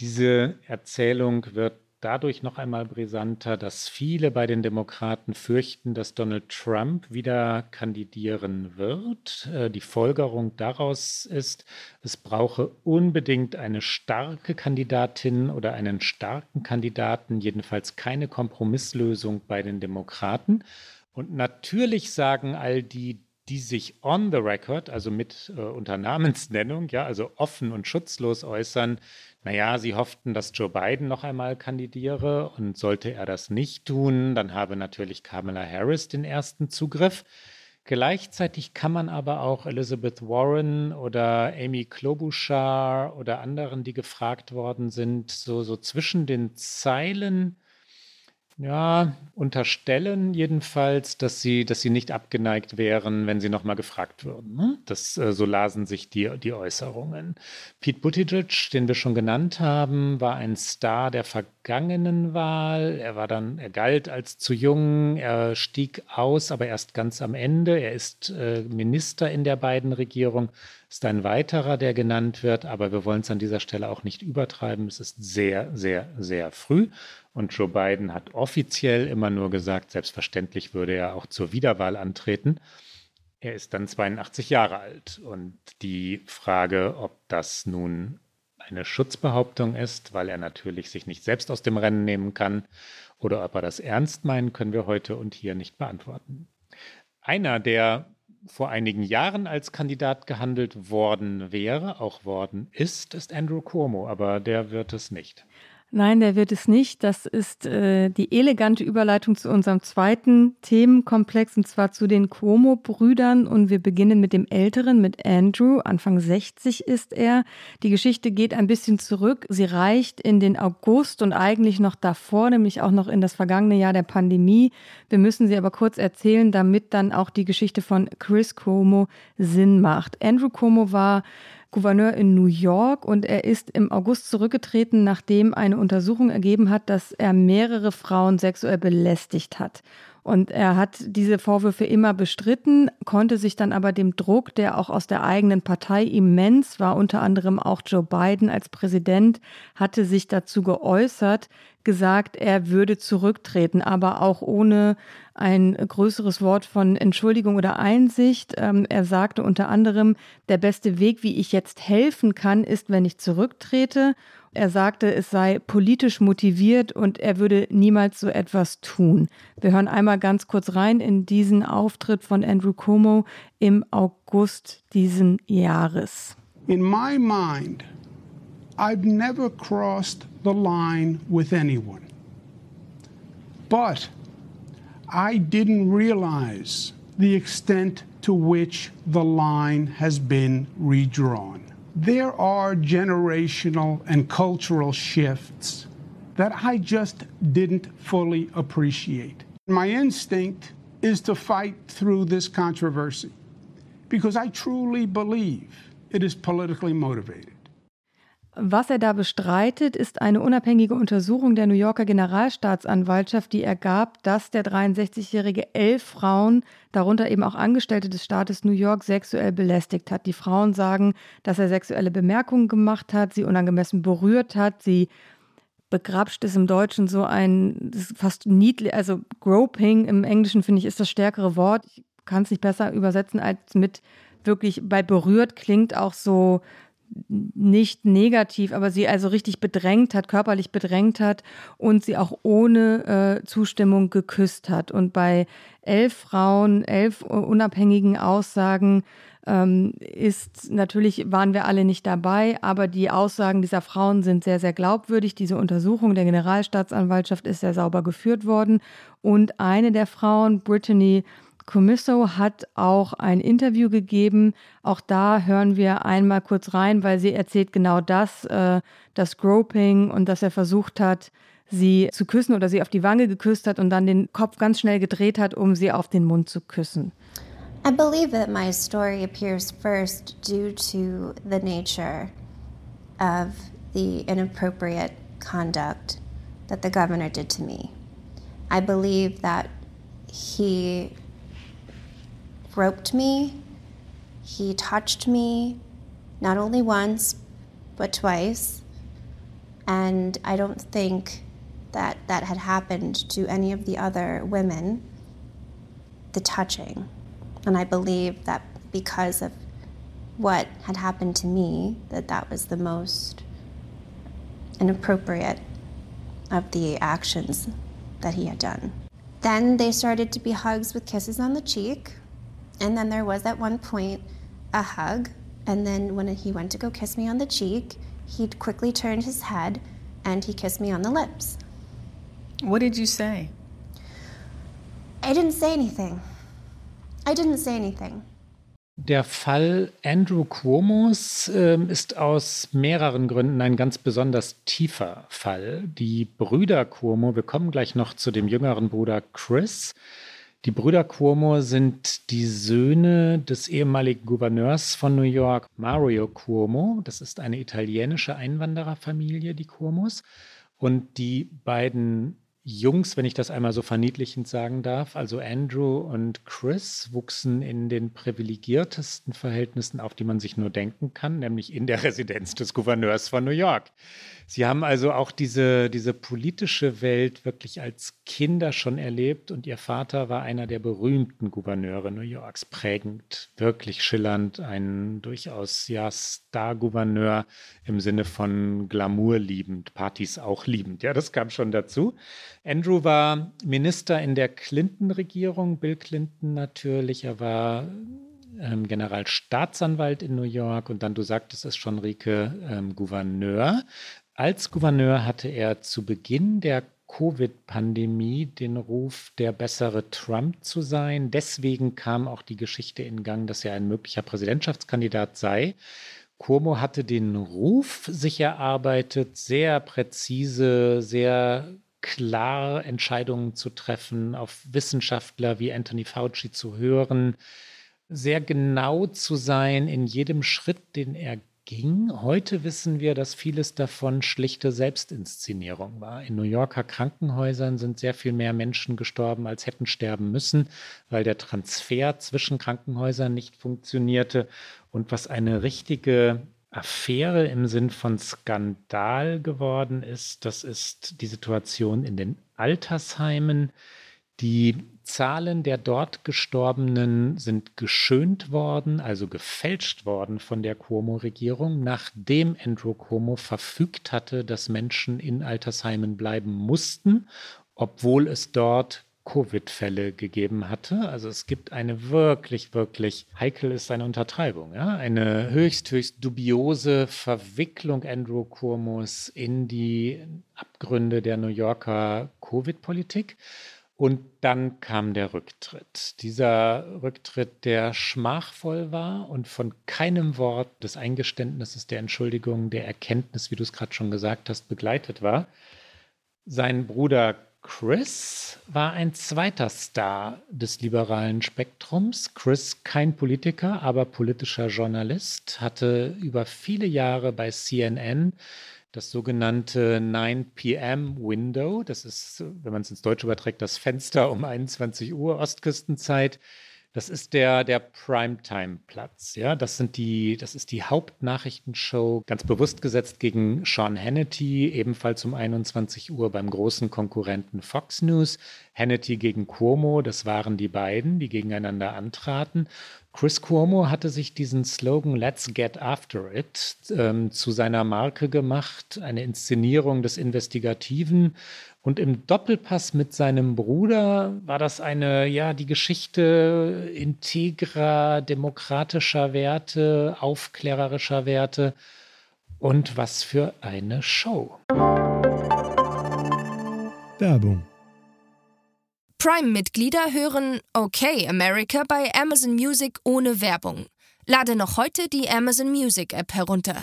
Diese Erzählung wird dadurch noch einmal brisanter, dass viele bei den Demokraten fürchten, dass Donald Trump wieder kandidieren wird. Äh, die Folgerung daraus ist, es brauche unbedingt eine starke Kandidatin oder einen starken Kandidaten, jedenfalls keine Kompromisslösung bei den Demokraten. Und natürlich sagen all die, die sich on the record, also mit äh, unter Namensnennung, ja, also offen und schutzlos äußern, naja, sie hofften, dass Joe Biden noch einmal kandidiere und sollte er das nicht tun, dann habe natürlich Kamala Harris den ersten Zugriff. Gleichzeitig kann man aber auch Elizabeth Warren oder Amy Klobuchar oder anderen, die gefragt worden sind, so, so zwischen den Zeilen ja, unterstellen jedenfalls, dass sie, dass sie nicht abgeneigt wären, wenn sie nochmal gefragt würden. Ne? Das, äh, so lasen sich die, die Äußerungen. Pete Buttigieg, den wir schon genannt haben, war ein Star der vergangenen Wahl. Er war dann, er galt als zu jung, er stieg aus, aber erst ganz am Ende. Er ist äh, Minister in der beiden Regierung, ist ein weiterer, der genannt wird, aber wir wollen es an dieser Stelle auch nicht übertreiben. Es ist sehr, sehr, sehr früh. Und Joe Biden hat offiziell immer nur gesagt, selbstverständlich würde er auch zur Wiederwahl antreten. Er ist dann 82 Jahre alt. Und die Frage, ob das nun eine Schutzbehauptung ist, weil er natürlich sich nicht selbst aus dem Rennen nehmen kann, oder ob er das ernst meint, können wir heute und hier nicht beantworten. Einer, der vor einigen Jahren als Kandidat gehandelt worden wäre, auch worden ist, ist Andrew Cuomo, aber der wird es nicht. Nein, der wird es nicht. Das ist äh, die elegante Überleitung zu unserem zweiten Themenkomplex, und zwar zu den Cuomo-Brüdern. Und wir beginnen mit dem Älteren, mit Andrew. Anfang 60 ist er. Die Geschichte geht ein bisschen zurück. Sie reicht in den August und eigentlich noch davor, nämlich auch noch in das vergangene Jahr der Pandemie. Wir müssen sie aber kurz erzählen, damit dann auch die Geschichte von Chris Cuomo Sinn macht. Andrew Cuomo war Gouverneur in New York und er ist im August zurückgetreten, nachdem eine Untersuchung ergeben hat, dass er mehrere Frauen sexuell belästigt hat. Und er hat diese Vorwürfe immer bestritten, konnte sich dann aber dem Druck, der auch aus der eigenen Partei immens war, unter anderem auch Joe Biden als Präsident, hatte sich dazu geäußert, gesagt, er würde zurücktreten, aber auch ohne ein größeres Wort von Entschuldigung oder Einsicht. Ähm, er sagte unter anderem, der beste Weg, wie ich jetzt helfen kann, ist, wenn ich zurücktrete. Er sagte, es sei politisch motiviert und er würde niemals so etwas tun. Wir hören einmal ganz kurz rein in diesen Auftritt von Andrew Cuomo im August diesen Jahres. In my mind, I've never crossed the line with anyone. But I didn't realize the extent to which the line has been redrawn. There are generational and cultural shifts that I just didn't fully appreciate. My instinct is to fight through this controversy because I truly believe it is politically motivated. Was er da bestreitet, ist eine unabhängige Untersuchung der New Yorker Generalstaatsanwaltschaft, die ergab, dass der 63-jährige elf Frauen, darunter eben auch Angestellte des Staates New York, sexuell belästigt hat. Die Frauen sagen, dass er sexuelle Bemerkungen gemacht hat, sie unangemessen berührt hat, sie begrapscht ist im Deutschen so ein fast niedlich, also groping im Englischen finde ich ist das stärkere Wort. Ich kann es nicht besser übersetzen als mit wirklich bei berührt klingt auch so nicht negativ, aber sie also richtig bedrängt hat, körperlich bedrängt hat und sie auch ohne äh, Zustimmung geküsst hat. Und bei elf Frauen, elf unabhängigen Aussagen ähm, ist natürlich, waren wir alle nicht dabei, aber die Aussagen dieser Frauen sind sehr, sehr glaubwürdig. Diese Untersuchung der Generalstaatsanwaltschaft ist sehr sauber geführt worden. Und eine der Frauen, Brittany Comisso hat auch ein Interview gegeben. Auch da hören wir einmal kurz rein, weil sie erzählt genau das, äh, das Groping und dass er versucht hat, sie zu küssen oder sie auf die Wange geküsst hat und dann den Kopf ganz schnell gedreht hat, um sie auf den Mund zu küssen. I believe that my story appears first due to the nature of the inappropriate conduct that the governor did to me. I believe that he groped me, he touched me not only once, but twice. And I don't think that that had happened to any of the other women, the touching. And I believe that because of what had happened to me, that that was the most inappropriate of the actions that he had done. Then they started to be hugs with kisses on the cheek. And then there was at one point a hug. And then when he went to go kiss me on the cheek, he quickly turned his head and he kissed me on the lips. What did you say? I didn't say anything. I didn't say anything. Der Fall Andrew Cuomos äh, ist aus mehreren Gründen ein ganz besonders tiefer Fall. Die Brüder Cuomo, wir kommen gleich noch zu dem jüngeren Bruder Chris, die Brüder Cuomo sind die Söhne des ehemaligen Gouverneurs von New York, Mario Cuomo. Das ist eine italienische Einwandererfamilie, die Cuomos. Und die beiden Jungs, wenn ich das einmal so verniedlichend sagen darf, also Andrew und Chris, wuchsen in den privilegiertesten Verhältnissen auf, die man sich nur denken kann, nämlich in der Residenz des Gouverneurs von New York. Sie haben also auch diese, diese politische Welt wirklich als Kinder schon erlebt und ihr Vater war einer der berühmten Gouverneure New Yorks, prägend, wirklich schillernd, ein durchaus ja Star-Gouverneur im Sinne von Glamour liebend, Partys auch liebend. Ja, das kam schon dazu. Andrew war Minister in der Clinton-Regierung, Bill Clinton natürlich. Er war ähm, Generalstaatsanwalt in New York und dann, du sagtest es schon, Rike, ähm, Gouverneur. Als Gouverneur hatte er zu Beginn der Covid-Pandemie den Ruf, der bessere Trump zu sein. Deswegen kam auch die Geschichte in Gang, dass er ein möglicher Präsidentschaftskandidat sei. Cuomo hatte den Ruf sich erarbeitet, sehr präzise, sehr klar Entscheidungen zu treffen, auf Wissenschaftler wie Anthony Fauci zu hören, sehr genau zu sein in jedem Schritt, den er ging. Heute wissen wir, dass vieles davon schlichte Selbstinszenierung war. In New Yorker Krankenhäusern sind sehr viel mehr Menschen gestorben, als hätten sterben müssen, weil der Transfer zwischen Krankenhäusern nicht funktionierte. Und was eine richtige Affäre im Sinn von Skandal geworden ist, das ist die Situation in den Altersheimen. Die Zahlen der dort Gestorbenen sind geschönt worden, also gefälscht worden von der Cuomo-Regierung, nachdem Andrew Cuomo verfügt hatte, dass Menschen in Altersheimen bleiben mussten, obwohl es dort Covid-Fälle gegeben hatte. Also es gibt eine wirklich, wirklich, heikel ist eine Untertreibung, ja, eine höchst, höchst dubiose Verwicklung Andrew Cuomos in die Abgründe der New Yorker Covid-Politik. Und dann kam der Rücktritt. Dieser Rücktritt, der schmachvoll war und von keinem Wort des Eingeständnisses, der Entschuldigung, der Erkenntnis, wie du es gerade schon gesagt hast, begleitet war. Sein Bruder Chris war ein zweiter Star des liberalen Spektrums. Chris kein Politiker, aber politischer Journalist, hatte über viele Jahre bei CNN das sogenannte 9 p.m. Window. Das ist, wenn man es ins Deutsche überträgt, das Fenster um 21 Uhr Ostküstenzeit das ist der, der Primetime-Platz. Ja, das sind die, das ist die Hauptnachrichtenshow, ganz bewusst gesetzt gegen Sean Hannity, ebenfalls um 21 Uhr beim großen Konkurrenten Fox News. Hannity gegen Cuomo, das waren die beiden, die gegeneinander antraten. Chris Cuomo hatte sich diesen Slogan Let's Get After It ähm, zu seiner Marke gemacht, eine Inszenierung des Investigativen und im Doppelpass mit seinem Bruder war das eine, ja, die Geschichte integrer, demokratischer Werte, aufklärerischer Werte. Und was für eine Show. Werbung. Prime-Mitglieder hören Okay America bei Amazon Music ohne Werbung. Lade noch heute die Amazon Music App herunter.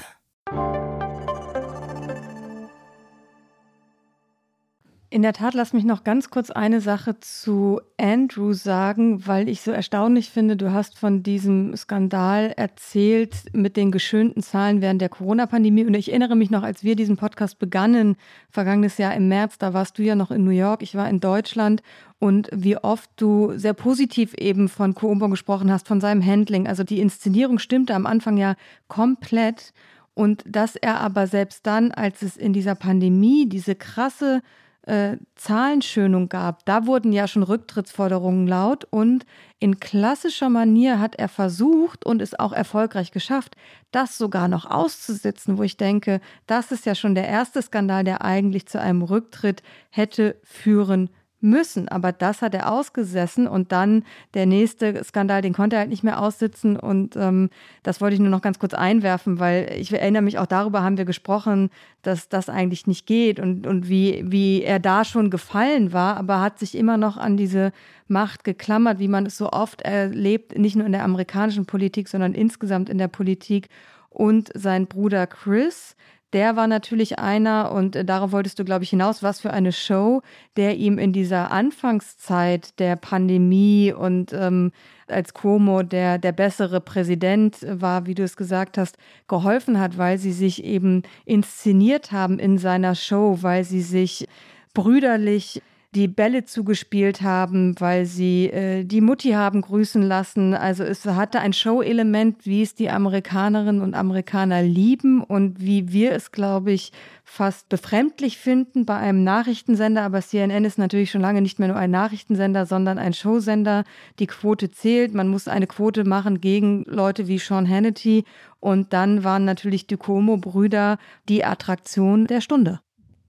In der Tat, lass mich noch ganz kurz eine Sache zu Andrew sagen, weil ich so erstaunlich finde, du hast von diesem Skandal erzählt mit den geschönten Zahlen während der Corona-Pandemie. Und ich erinnere mich noch, als wir diesen Podcast begannen, vergangenes Jahr im März, da warst du ja noch in New York, ich war in Deutschland und wie oft du sehr positiv eben von Cuomo gesprochen hast, von seinem Handling. Also die Inszenierung stimmte am Anfang ja komplett. Und dass er aber selbst dann, als es in dieser Pandemie diese krasse äh, Zahlenschönung gab, da wurden ja schon Rücktrittsforderungen laut und in klassischer Manier hat er versucht und es auch erfolgreich geschafft, das sogar noch auszusitzen, wo ich denke, das ist ja schon der erste Skandal, der eigentlich zu einem Rücktritt hätte führen müssen. Aber das hat er ausgesessen und dann der nächste Skandal, den konnte er halt nicht mehr aussitzen. Und ähm, das wollte ich nur noch ganz kurz einwerfen, weil ich erinnere mich auch darüber haben wir gesprochen, dass das eigentlich nicht geht und, und wie, wie er da schon gefallen war, aber hat sich immer noch an diese Macht geklammert, wie man es so oft erlebt, nicht nur in der amerikanischen Politik, sondern insgesamt in der Politik. Und sein Bruder Chris, der war natürlich einer, und äh, darauf wolltest du, glaube ich, hinaus, was für eine Show, der ihm in dieser Anfangszeit der Pandemie und ähm, als Cuomo der, der bessere Präsident war, wie du es gesagt hast, geholfen hat, weil sie sich eben inszeniert haben in seiner Show, weil sie sich brüderlich die Bälle zugespielt haben, weil sie äh, die Mutti haben grüßen lassen. Also es hatte ein Show-Element, wie es die Amerikanerinnen und Amerikaner lieben und wie wir es, glaube ich, fast befremdlich finden bei einem Nachrichtensender. Aber CNN ist natürlich schon lange nicht mehr nur ein Nachrichtensender, sondern ein Showsender. Die Quote zählt. Man muss eine Quote machen gegen Leute wie Sean Hannity. Und dann waren natürlich die Cuomo-Brüder die Attraktion der Stunde.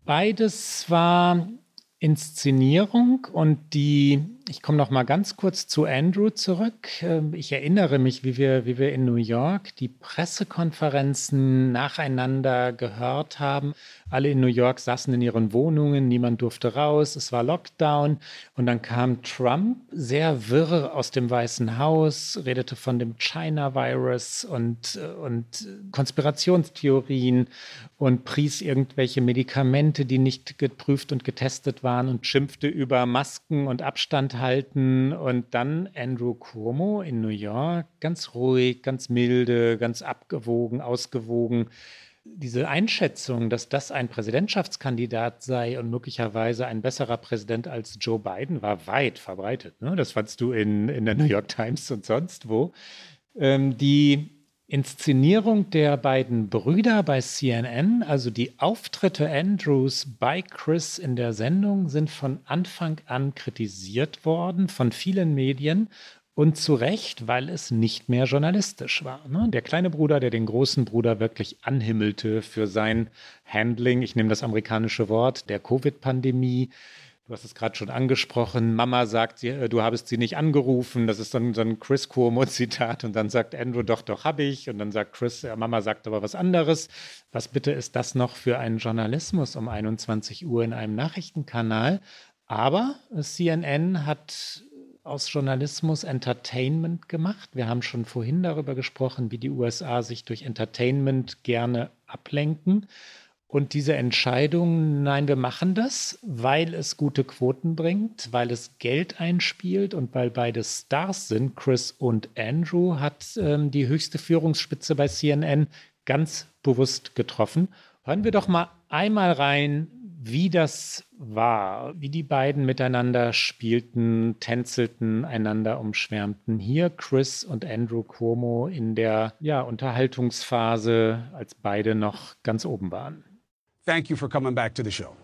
Beides war Inszenierung und die, ich komme noch mal ganz kurz zu Andrew zurück. Ähm, ich erinnere mich, wie wir, wie wir in New York die Pressekonferenzen nacheinander gehört haben alle in New York saßen in ihren Wohnungen, niemand durfte raus, es war Lockdown. Und dann kam Trump sehr wirr aus dem Weißen Haus, redete von dem China-Virus und, und Konspirationstheorien und pries irgendwelche Medikamente, die nicht geprüft und getestet waren und schimpfte über Masken und Abstand halten. Und dann Andrew Cuomo in New York, ganz ruhig, ganz milde, ganz abgewogen, ausgewogen diese Einschätzung, dass das ein Präsidentschaftskandidat sei und möglicherweise ein besserer Präsident als Joe Biden, war weit verbreitet. Ne? Das fandst du in, in der New York Times und sonst wo. Ähm, die Inszenierung der beiden Brüder bei CNN, also die Auftritte Andrews bei Chris in der Sendung, sind von Anfang an kritisiert worden von vielen Medien und zu Recht, weil es nicht mehr journalistisch war. Ne? Der kleine Bruder, der den großen Bruder wirklich anhimmelte für sein Handling, ich nehme das amerikanische Wort, der Covid-Pandemie. Du hast es gerade schon angesprochen. Mama sagt, äh, du habest sie nicht angerufen. Das ist dann so ein Chris Cuomo-Zitat. Und dann sagt Andrew, doch, doch, habe ich. Und dann sagt Chris, Mama sagt aber was anderes. Was bitte ist das noch für ein Journalismus um 21 Uhr in einem Nachrichtenkanal? Aber CNN hat aus Journalismus Entertainment gemacht. Wir haben schon vorhin darüber gesprochen, wie die USA sich durch Entertainment gerne ablenken. Und diese Entscheidung, nein, wir machen das, weil es gute Quoten bringt, weil es Geld einspielt und weil beide Stars sind, Chris und Andrew, hat ähm, die höchste Führungsspitze bei CNN ganz bewusst getroffen. Hören wir doch mal einmal rein, wie das war, wie die beiden miteinander spielten, tänzelten, einander umschwärmten. Hier Chris und Andrew Cuomo in der ja, Unterhaltungsphase, als beide noch ganz oben waren. Thank you for coming back to the show.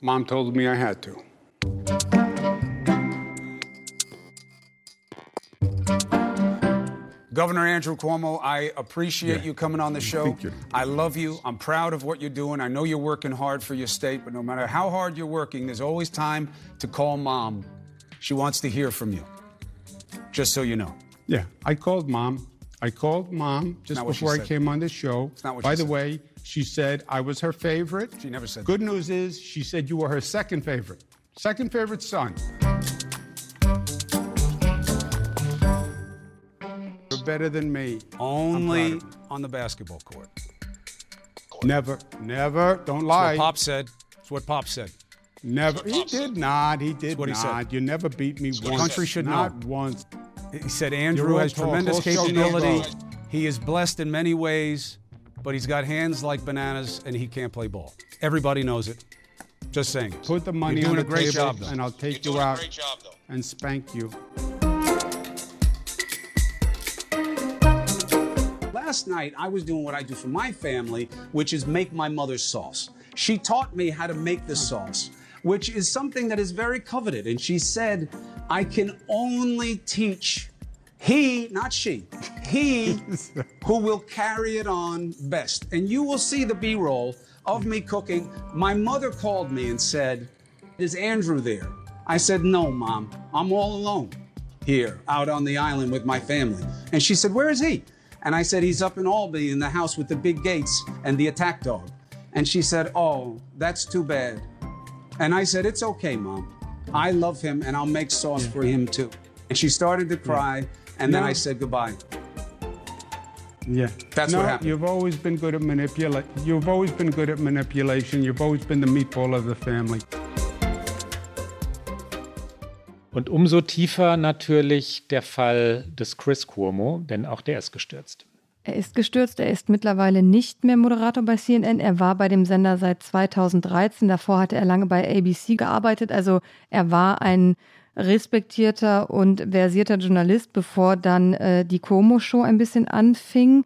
Mom told me I had to. Governor Andrew Cuomo, I appreciate yeah. you coming on the show. I love you. I'm proud of what you're doing. I know you're working hard for your state, but no matter how hard you're working, there's always time to call mom. She wants to hear from you. Just so you know. Yeah, I called mom. I called mom just before I came on the show. It's not what By the said. way, she said I was her favorite. She never said Good that. news is she said you were her second favorite. Second favorite son. Better than me. Only on the basketball court. Never, never. Don't lie. That's what Pop said. That's what Pop said. Never. He did not. He did what not. He said. You never beat me once. Country should not know. once. He said Andrew has tremendous capability. He is blessed in many ways, but he's got hands like bananas and he can't play ball. Everybody knows it. Just saying. Put the money You're doing on a great table job, though. and I'll take You're you out and spank you. Last night I was doing what I do for my family, which is make my mother's sauce. She taught me how to make the sauce, which is something that is very coveted. And she said, I can only teach he, not she, he who will carry it on best. And you will see the B roll of me cooking. My mother called me and said, Is Andrew there? I said, No, mom, I'm all alone here out on the island with my family. And she said, Where is he? And I said, He's up in Albany in the house with the big gates and the attack dog. And she said, Oh, that's too bad. And I said, It's okay, Mom. I love him and I'll make sauce for him too. And she started to cry. Yeah. And no. then I said goodbye. Yeah, that's no, what happened. You've always been good at manipulate. You've always been good at manipulation. You've always been the meatball of the family. Und umso tiefer natürlich der Fall des Chris Cuomo, denn auch der ist gestürzt. Er ist gestürzt, er ist mittlerweile nicht mehr Moderator bei CNN. Er war bei dem Sender seit 2013. Davor hatte er lange bei ABC gearbeitet. Also er war ein respektierter und versierter Journalist, bevor dann äh, die Cuomo-Show ein bisschen anfing.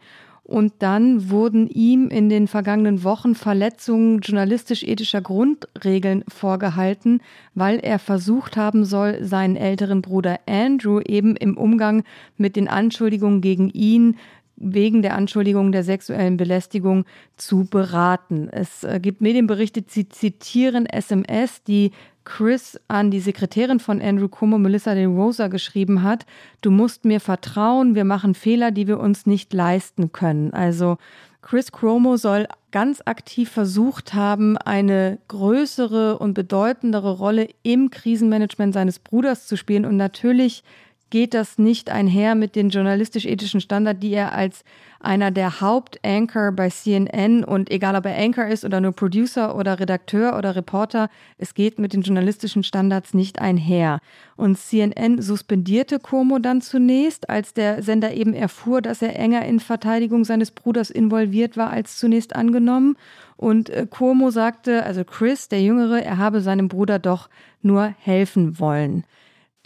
Und dann wurden ihm in den vergangenen Wochen Verletzungen journalistisch-ethischer Grundregeln vorgehalten, weil er versucht haben soll, seinen älteren Bruder Andrew eben im Umgang mit den Anschuldigungen gegen ihn wegen der Anschuldigung der sexuellen Belästigung zu beraten. Es äh, gibt Medienberichte, die zitieren SMS, die Chris an die Sekretärin von Andrew Cuomo, Melissa De Rosa, geschrieben hat, du musst mir vertrauen, wir machen Fehler, die wir uns nicht leisten können. Also Chris Cuomo soll ganz aktiv versucht haben, eine größere und bedeutendere Rolle im Krisenmanagement seines Bruders zu spielen und natürlich geht das nicht einher mit den journalistisch-ethischen Standards, die er als einer der Hauptanchor bei CNN und egal ob er Anchor ist oder nur Producer oder Redakteur oder Reporter, es geht mit den journalistischen Standards nicht einher. Und CNN suspendierte Cuomo dann zunächst, als der Sender eben erfuhr, dass er enger in Verteidigung seines Bruders involviert war als zunächst angenommen. Und äh, Cuomo sagte, also Chris, der Jüngere, er habe seinem Bruder doch nur helfen wollen.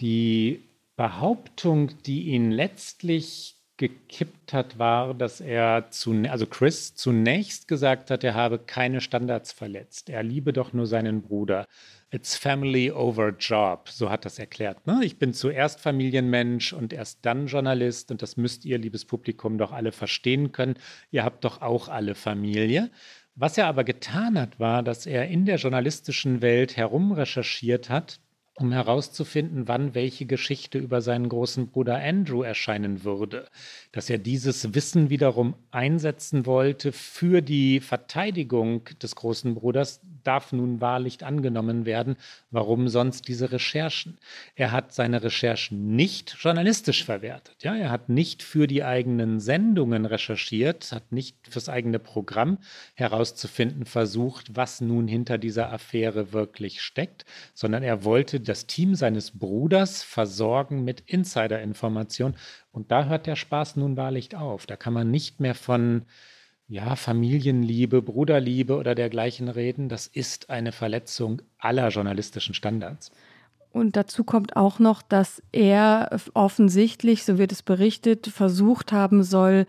Die Behauptung, die ihn letztlich gekippt hat, war, dass er zu, also Chris zunächst gesagt hat, er habe keine Standards verletzt. Er liebe doch nur seinen Bruder. It's family over job, so hat das erklärt. Ne? Ich bin zuerst Familienmensch und erst dann Journalist und das müsst ihr, liebes Publikum, doch alle verstehen können. Ihr habt doch auch alle Familie. Was er aber getan hat, war, dass er in der journalistischen Welt herumrecherchiert hat um herauszufinden, wann welche Geschichte über seinen großen Bruder Andrew erscheinen würde, dass er dieses Wissen wiederum einsetzen wollte für die Verteidigung des großen Bruders, darf nun wahrlich angenommen werden. Warum sonst diese Recherchen? Er hat seine Recherchen nicht journalistisch verwertet. Ja, er hat nicht für die eigenen Sendungen recherchiert, hat nicht fürs eigene Programm herauszufinden versucht, was nun hinter dieser Affäre wirklich steckt, sondern er wollte das Team seines Bruders versorgen mit Insiderinformationen. Und da hört der Spaß nun wahrlich auf. Da kann man nicht mehr von ja, Familienliebe, Bruderliebe oder dergleichen reden. Das ist eine Verletzung aller journalistischen Standards. Und dazu kommt auch noch, dass er offensichtlich, so wird es berichtet, versucht haben soll,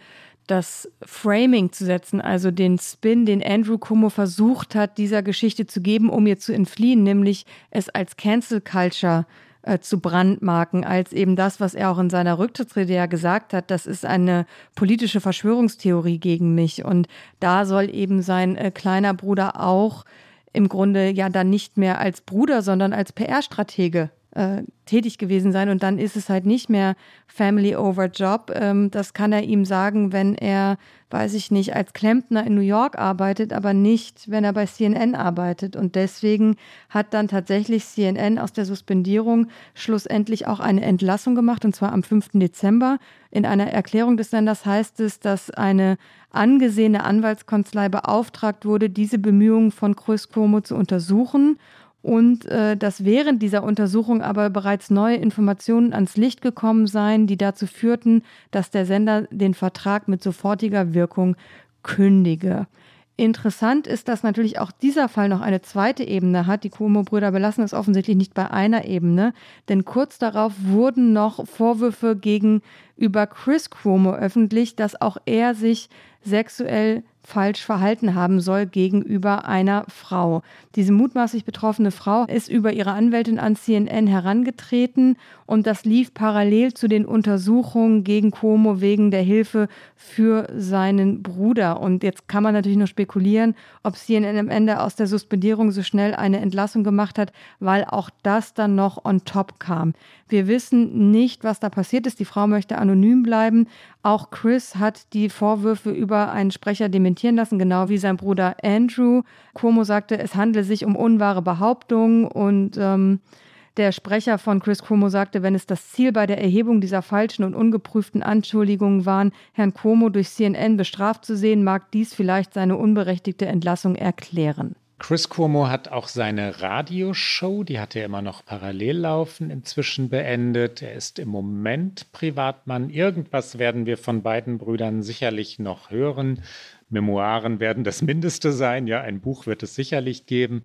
das Framing zu setzen, also den Spin, den Andrew Cuomo versucht hat, dieser Geschichte zu geben, um ihr zu entfliehen, nämlich es als Cancel Culture äh, zu brandmarken, als eben das, was er auch in seiner Rücktrittsrede ja gesagt hat, das ist eine politische Verschwörungstheorie gegen mich. Und da soll eben sein äh, kleiner Bruder auch im Grunde ja dann nicht mehr als Bruder, sondern als PR-Stratege äh, tätig gewesen sein und dann ist es halt nicht mehr Family over Job. Ähm, das kann er ihm sagen, wenn er, weiß ich nicht, als Klempner in New York arbeitet, aber nicht, wenn er bei CNN arbeitet. Und deswegen hat dann tatsächlich CNN aus der Suspendierung schlussendlich auch eine Entlassung gemacht, und zwar am 5. Dezember. In einer Erklärung des Senders heißt es, dass eine angesehene Anwaltskanzlei beauftragt wurde, diese Bemühungen von Chris Cuomo zu untersuchen und äh, dass während dieser Untersuchung aber bereits neue Informationen ans Licht gekommen seien, die dazu führten, dass der Sender den Vertrag mit sofortiger Wirkung kündige. Interessant ist, dass natürlich auch dieser Fall noch eine zweite Ebene hat. Die Cuomo-Brüder belassen es offensichtlich nicht bei einer Ebene, denn kurz darauf wurden noch Vorwürfe gegenüber Chris Cuomo öffentlich, dass auch er sich sexuell falsch verhalten haben soll gegenüber einer Frau. Diese mutmaßlich betroffene Frau ist über ihre Anwältin an CNN herangetreten und das lief parallel zu den Untersuchungen gegen Cuomo wegen der Hilfe für seinen Bruder. Und jetzt kann man natürlich nur spekulieren, ob CNN am Ende aus der Suspendierung so schnell eine Entlassung gemacht hat, weil auch das dann noch on top kam. Wir wissen nicht, was da passiert ist. Die Frau möchte anonym bleiben. Auch Chris hat die Vorwürfe über einen Sprecher dementieren lassen, genau wie sein Bruder Andrew. Cuomo sagte, es handle sich um unwahre Behauptungen und ähm, der Sprecher von Chris Cuomo sagte, wenn es das Ziel bei der Erhebung dieser falschen und ungeprüften Anschuldigungen waren, Herrn Cuomo durch CNN bestraft zu sehen, mag dies vielleicht seine unberechtigte Entlassung erklären. Chris Cuomo hat auch seine Radioshow, die hat er immer noch parallel laufen, inzwischen beendet. Er ist im Moment Privatmann. Irgendwas werden wir von beiden Brüdern sicherlich noch hören. Memoiren werden das Mindeste sein. Ja, ein Buch wird es sicherlich geben.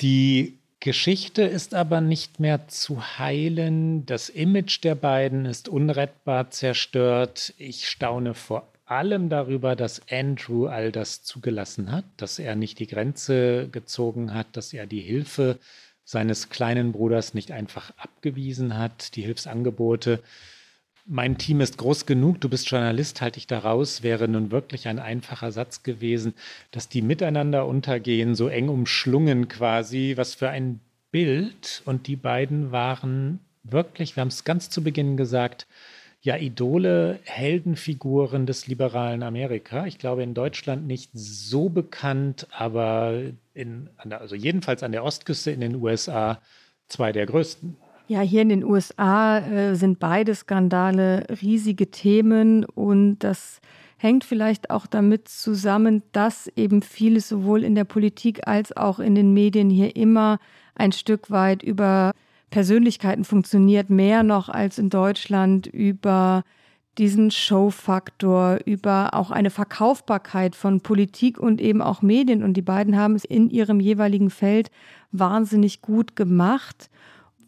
Die Geschichte ist aber nicht mehr zu heilen. Das Image der beiden ist unrettbar zerstört. Ich staune vor allem darüber, dass Andrew all das zugelassen hat, dass er nicht die Grenze gezogen hat, dass er die Hilfe seines kleinen Bruders nicht einfach abgewiesen hat, die Hilfsangebote. Mein Team ist groß genug, du bist Journalist, halte ich daraus, wäre nun wirklich ein einfacher Satz gewesen, dass die miteinander untergehen, so eng umschlungen quasi, was für ein Bild. Und die beiden waren wirklich, wir haben es ganz zu Beginn gesagt, ja Idole, Heldenfiguren des liberalen Amerika. Ich glaube in Deutschland nicht so bekannt, aber in, also jedenfalls an der Ostküste in den USA zwei der größten. Ja, hier in den USA äh, sind beide Skandale riesige Themen und das hängt vielleicht auch damit zusammen, dass eben vieles sowohl in der Politik als auch in den Medien hier immer ein Stück weit über Persönlichkeiten funktioniert, mehr noch als in Deutschland über diesen Showfaktor, über auch eine Verkaufbarkeit von Politik und eben auch Medien. Und die beiden haben es in ihrem jeweiligen Feld wahnsinnig gut gemacht,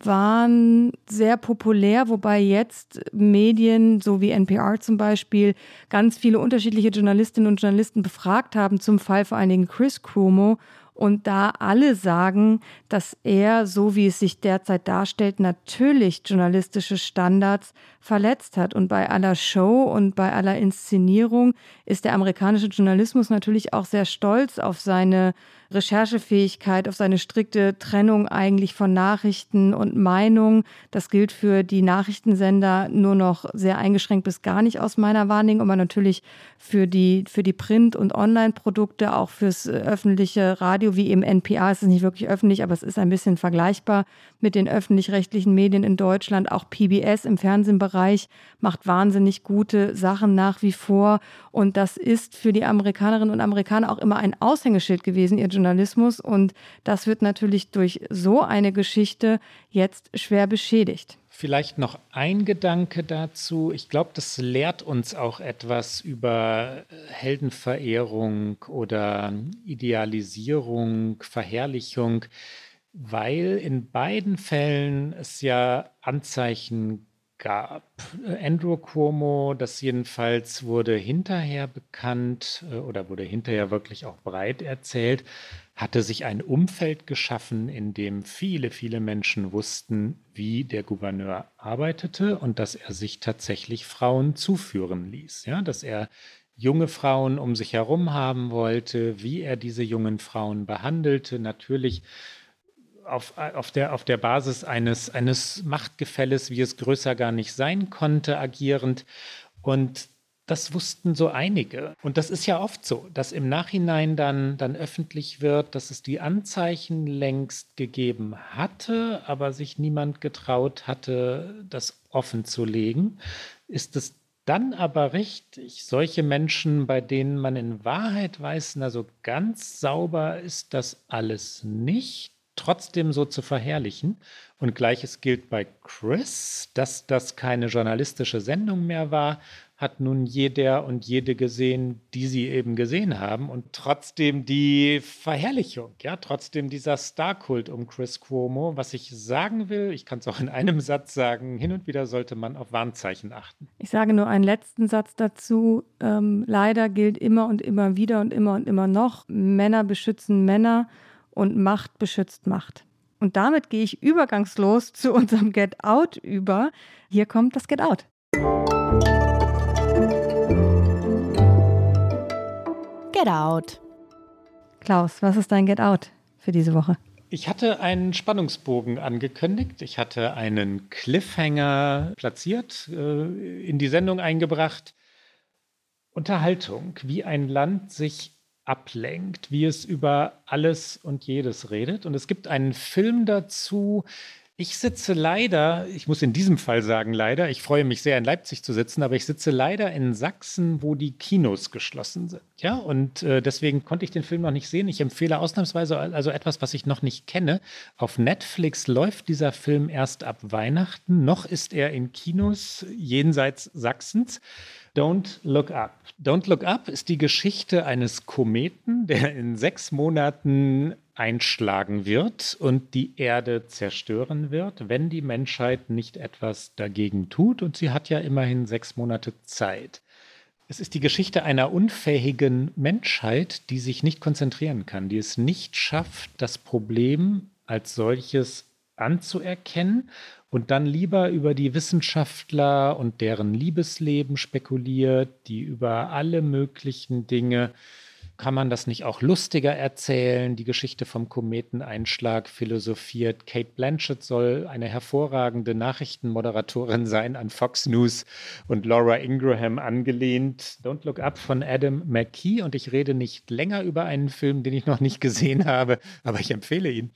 waren sehr populär, wobei jetzt Medien, so wie NPR zum Beispiel, ganz viele unterschiedliche Journalistinnen und Journalisten befragt haben zum Fall vor allen Dingen Chris Cuomo und da alle sagen, dass er, so wie es sich derzeit darstellt, natürlich journalistische Standards verletzt hat. Und bei aller Show und bei aller Inszenierung ist der amerikanische Journalismus natürlich auch sehr stolz auf seine Recherchefähigkeit, auf seine strikte Trennung eigentlich von Nachrichten und Meinung. Das gilt für die Nachrichtensender nur noch sehr eingeschränkt bis gar nicht aus meiner Wahrnehmung, aber natürlich für die, für die Print- und Online-Produkte, auch fürs öffentliche Radio wie eben NPR. Es ist nicht wirklich öffentlich, aber es ist ein bisschen vergleichbar mit den öffentlich-rechtlichen Medien in Deutschland. Auch PBS im Fernsehbereich macht wahnsinnig gute Sachen nach wie vor. Und das ist für die Amerikanerinnen und Amerikaner auch immer ein Aushängeschild gewesen, ihr Journalismus. Und das wird natürlich durch so eine Geschichte jetzt schwer beschädigt. Vielleicht noch ein Gedanke dazu. Ich glaube, das lehrt uns auch etwas über Heldenverehrung oder Idealisierung, Verherrlichung, weil in beiden Fällen es ja Anzeichen gab. Andrew Cuomo, das jedenfalls wurde hinterher bekannt äh, oder wurde hinterher wirklich auch breit erzählt, hatte sich ein Umfeld geschaffen, in dem viele, viele Menschen wussten, wie der Gouverneur arbeitete und dass er sich tatsächlich Frauen zuführen ließ. Ja, dass er junge Frauen um sich herum haben wollte, wie er diese jungen Frauen behandelte. Natürlich auf, auf, der, auf der Basis eines, eines Machtgefälles, wie es größer gar nicht sein konnte, agierend. Und das wussten so einige. Und das ist ja oft so, dass im Nachhinein dann, dann öffentlich wird, dass es die Anzeichen längst gegeben hatte, aber sich niemand getraut hatte, das offen zu legen. Ist es dann aber richtig, solche Menschen, bei denen man in Wahrheit weiß, na so ganz sauber ist das alles nicht, trotzdem so zu verherrlichen. Und gleiches gilt bei Chris, dass das keine journalistische Sendung mehr war, hat nun jeder und jede gesehen, die sie eben gesehen haben. Und trotzdem die Verherrlichung, ja, trotzdem dieser Starkult um Chris Cuomo. Was ich sagen will, ich kann es auch in einem Satz sagen, hin und wieder sollte man auf Warnzeichen achten. Ich sage nur einen letzten Satz dazu. Ähm, leider gilt immer und immer wieder und immer und immer noch, Männer beschützen Männer und Macht beschützt Macht. Und damit gehe ich übergangslos zu unserem Get Out über. Hier kommt das Get Out. Get Out. Klaus, was ist dein Get Out für diese Woche? Ich hatte einen Spannungsbogen angekündigt. Ich hatte einen Cliffhanger platziert, äh, in die Sendung eingebracht. Unterhaltung, wie ein Land sich ablenkt, wie es über alles und jedes redet. Und es gibt einen Film dazu, ich sitze leider, ich muss in diesem Fall sagen leider, ich freue mich sehr in Leipzig zu sitzen, aber ich sitze leider in Sachsen, wo die Kinos geschlossen sind. Ja, und äh, deswegen konnte ich den Film noch nicht sehen. Ich empfehle ausnahmsweise also etwas, was ich noch nicht kenne. Auf Netflix läuft dieser Film erst ab Weihnachten. Noch ist er in Kinos jenseits Sachsens. Don't Look Up. Don't Look Up ist die Geschichte eines Kometen, der in sechs Monaten einschlagen wird und die Erde zerstören wird, wenn die Menschheit nicht etwas dagegen tut. Und sie hat ja immerhin sechs Monate Zeit. Es ist die Geschichte einer unfähigen Menschheit, die sich nicht konzentrieren kann, die es nicht schafft, das Problem als solches anzuerkennen und dann lieber über die Wissenschaftler und deren Liebesleben spekuliert, die über alle möglichen Dinge kann man das nicht auch lustiger erzählen? Die Geschichte vom Kometeneinschlag philosophiert. Kate Blanchett soll eine hervorragende Nachrichtenmoderatorin sein an Fox News und Laura Ingraham angelehnt. Don't Look Up von Adam McKee. Und ich rede nicht länger über einen Film, den ich noch nicht gesehen habe, aber ich empfehle ihn.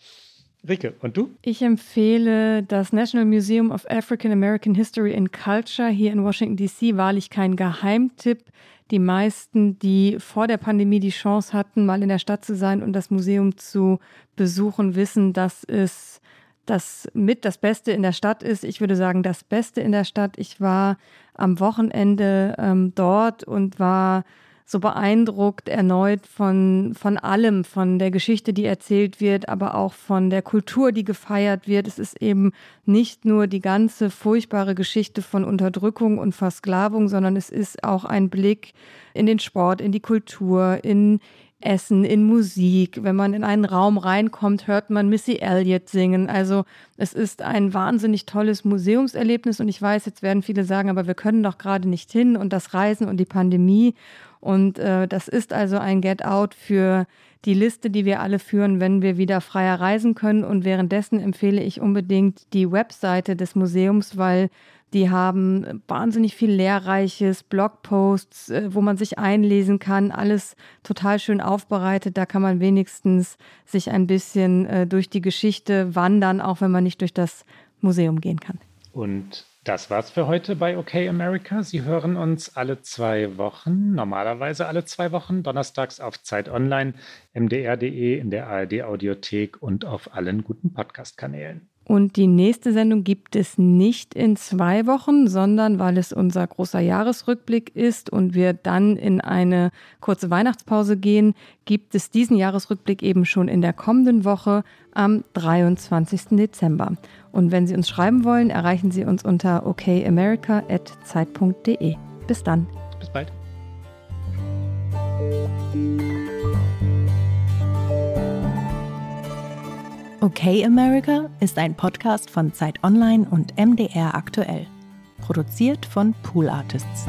Rike, und du? Ich empfehle das National Museum of African American History and Culture hier in Washington, D.C. Wahrlich kein Geheimtipp. Die meisten, die vor der Pandemie die Chance hatten, mal in der Stadt zu sein und das Museum zu besuchen, wissen, dass es das mit das Beste in der Stadt ist. Ich würde sagen, das Beste in der Stadt. Ich war am Wochenende ähm, dort und war so beeindruckt erneut von, von allem, von der Geschichte, die erzählt wird, aber auch von der Kultur, die gefeiert wird. Es ist eben nicht nur die ganze furchtbare Geschichte von Unterdrückung und Versklavung, sondern es ist auch ein Blick in den Sport, in die Kultur, in Essen, in Musik. Wenn man in einen Raum reinkommt, hört man Missy Elliott singen. Also Es ist ein wahnsinnig tolles Museumserlebnis und ich weiß, jetzt werden viele sagen, aber wir können doch gerade nicht hin und das Reisen und die Pandemie. Und äh, das ist also ein Get Out für die Liste, die wir alle führen, wenn wir wieder freier reisen können. Und währenddessen empfehle ich unbedingt die Webseite des Museums, weil die haben wahnsinnig viel Lehrreiches, Blogposts, äh, wo man sich einlesen kann, alles total schön aufbereitet. Da kann man wenigstens sich ein bisschen äh, durch die Geschichte wandern, auch wenn man nicht durch das Museum gehen kann. Und das war's für heute bei OK America. Sie hören uns alle zwei Wochen, normalerweise alle zwei Wochen, donnerstags auf Zeit Online, mdr.de, in der ARD Audiothek und auf allen guten Podcast-Kanälen. Und die nächste Sendung gibt es nicht in zwei Wochen, sondern weil es unser großer Jahresrückblick ist und wir dann in eine kurze Weihnachtspause gehen, gibt es diesen Jahresrückblick eben schon in der kommenden Woche am 23. Dezember. Und wenn Sie uns schreiben wollen, erreichen Sie uns unter okamerica.zeit.de. Bis dann. Bis bald. Okay America ist ein Podcast von Zeit Online und MDR aktuell. Produziert von Pool Artists.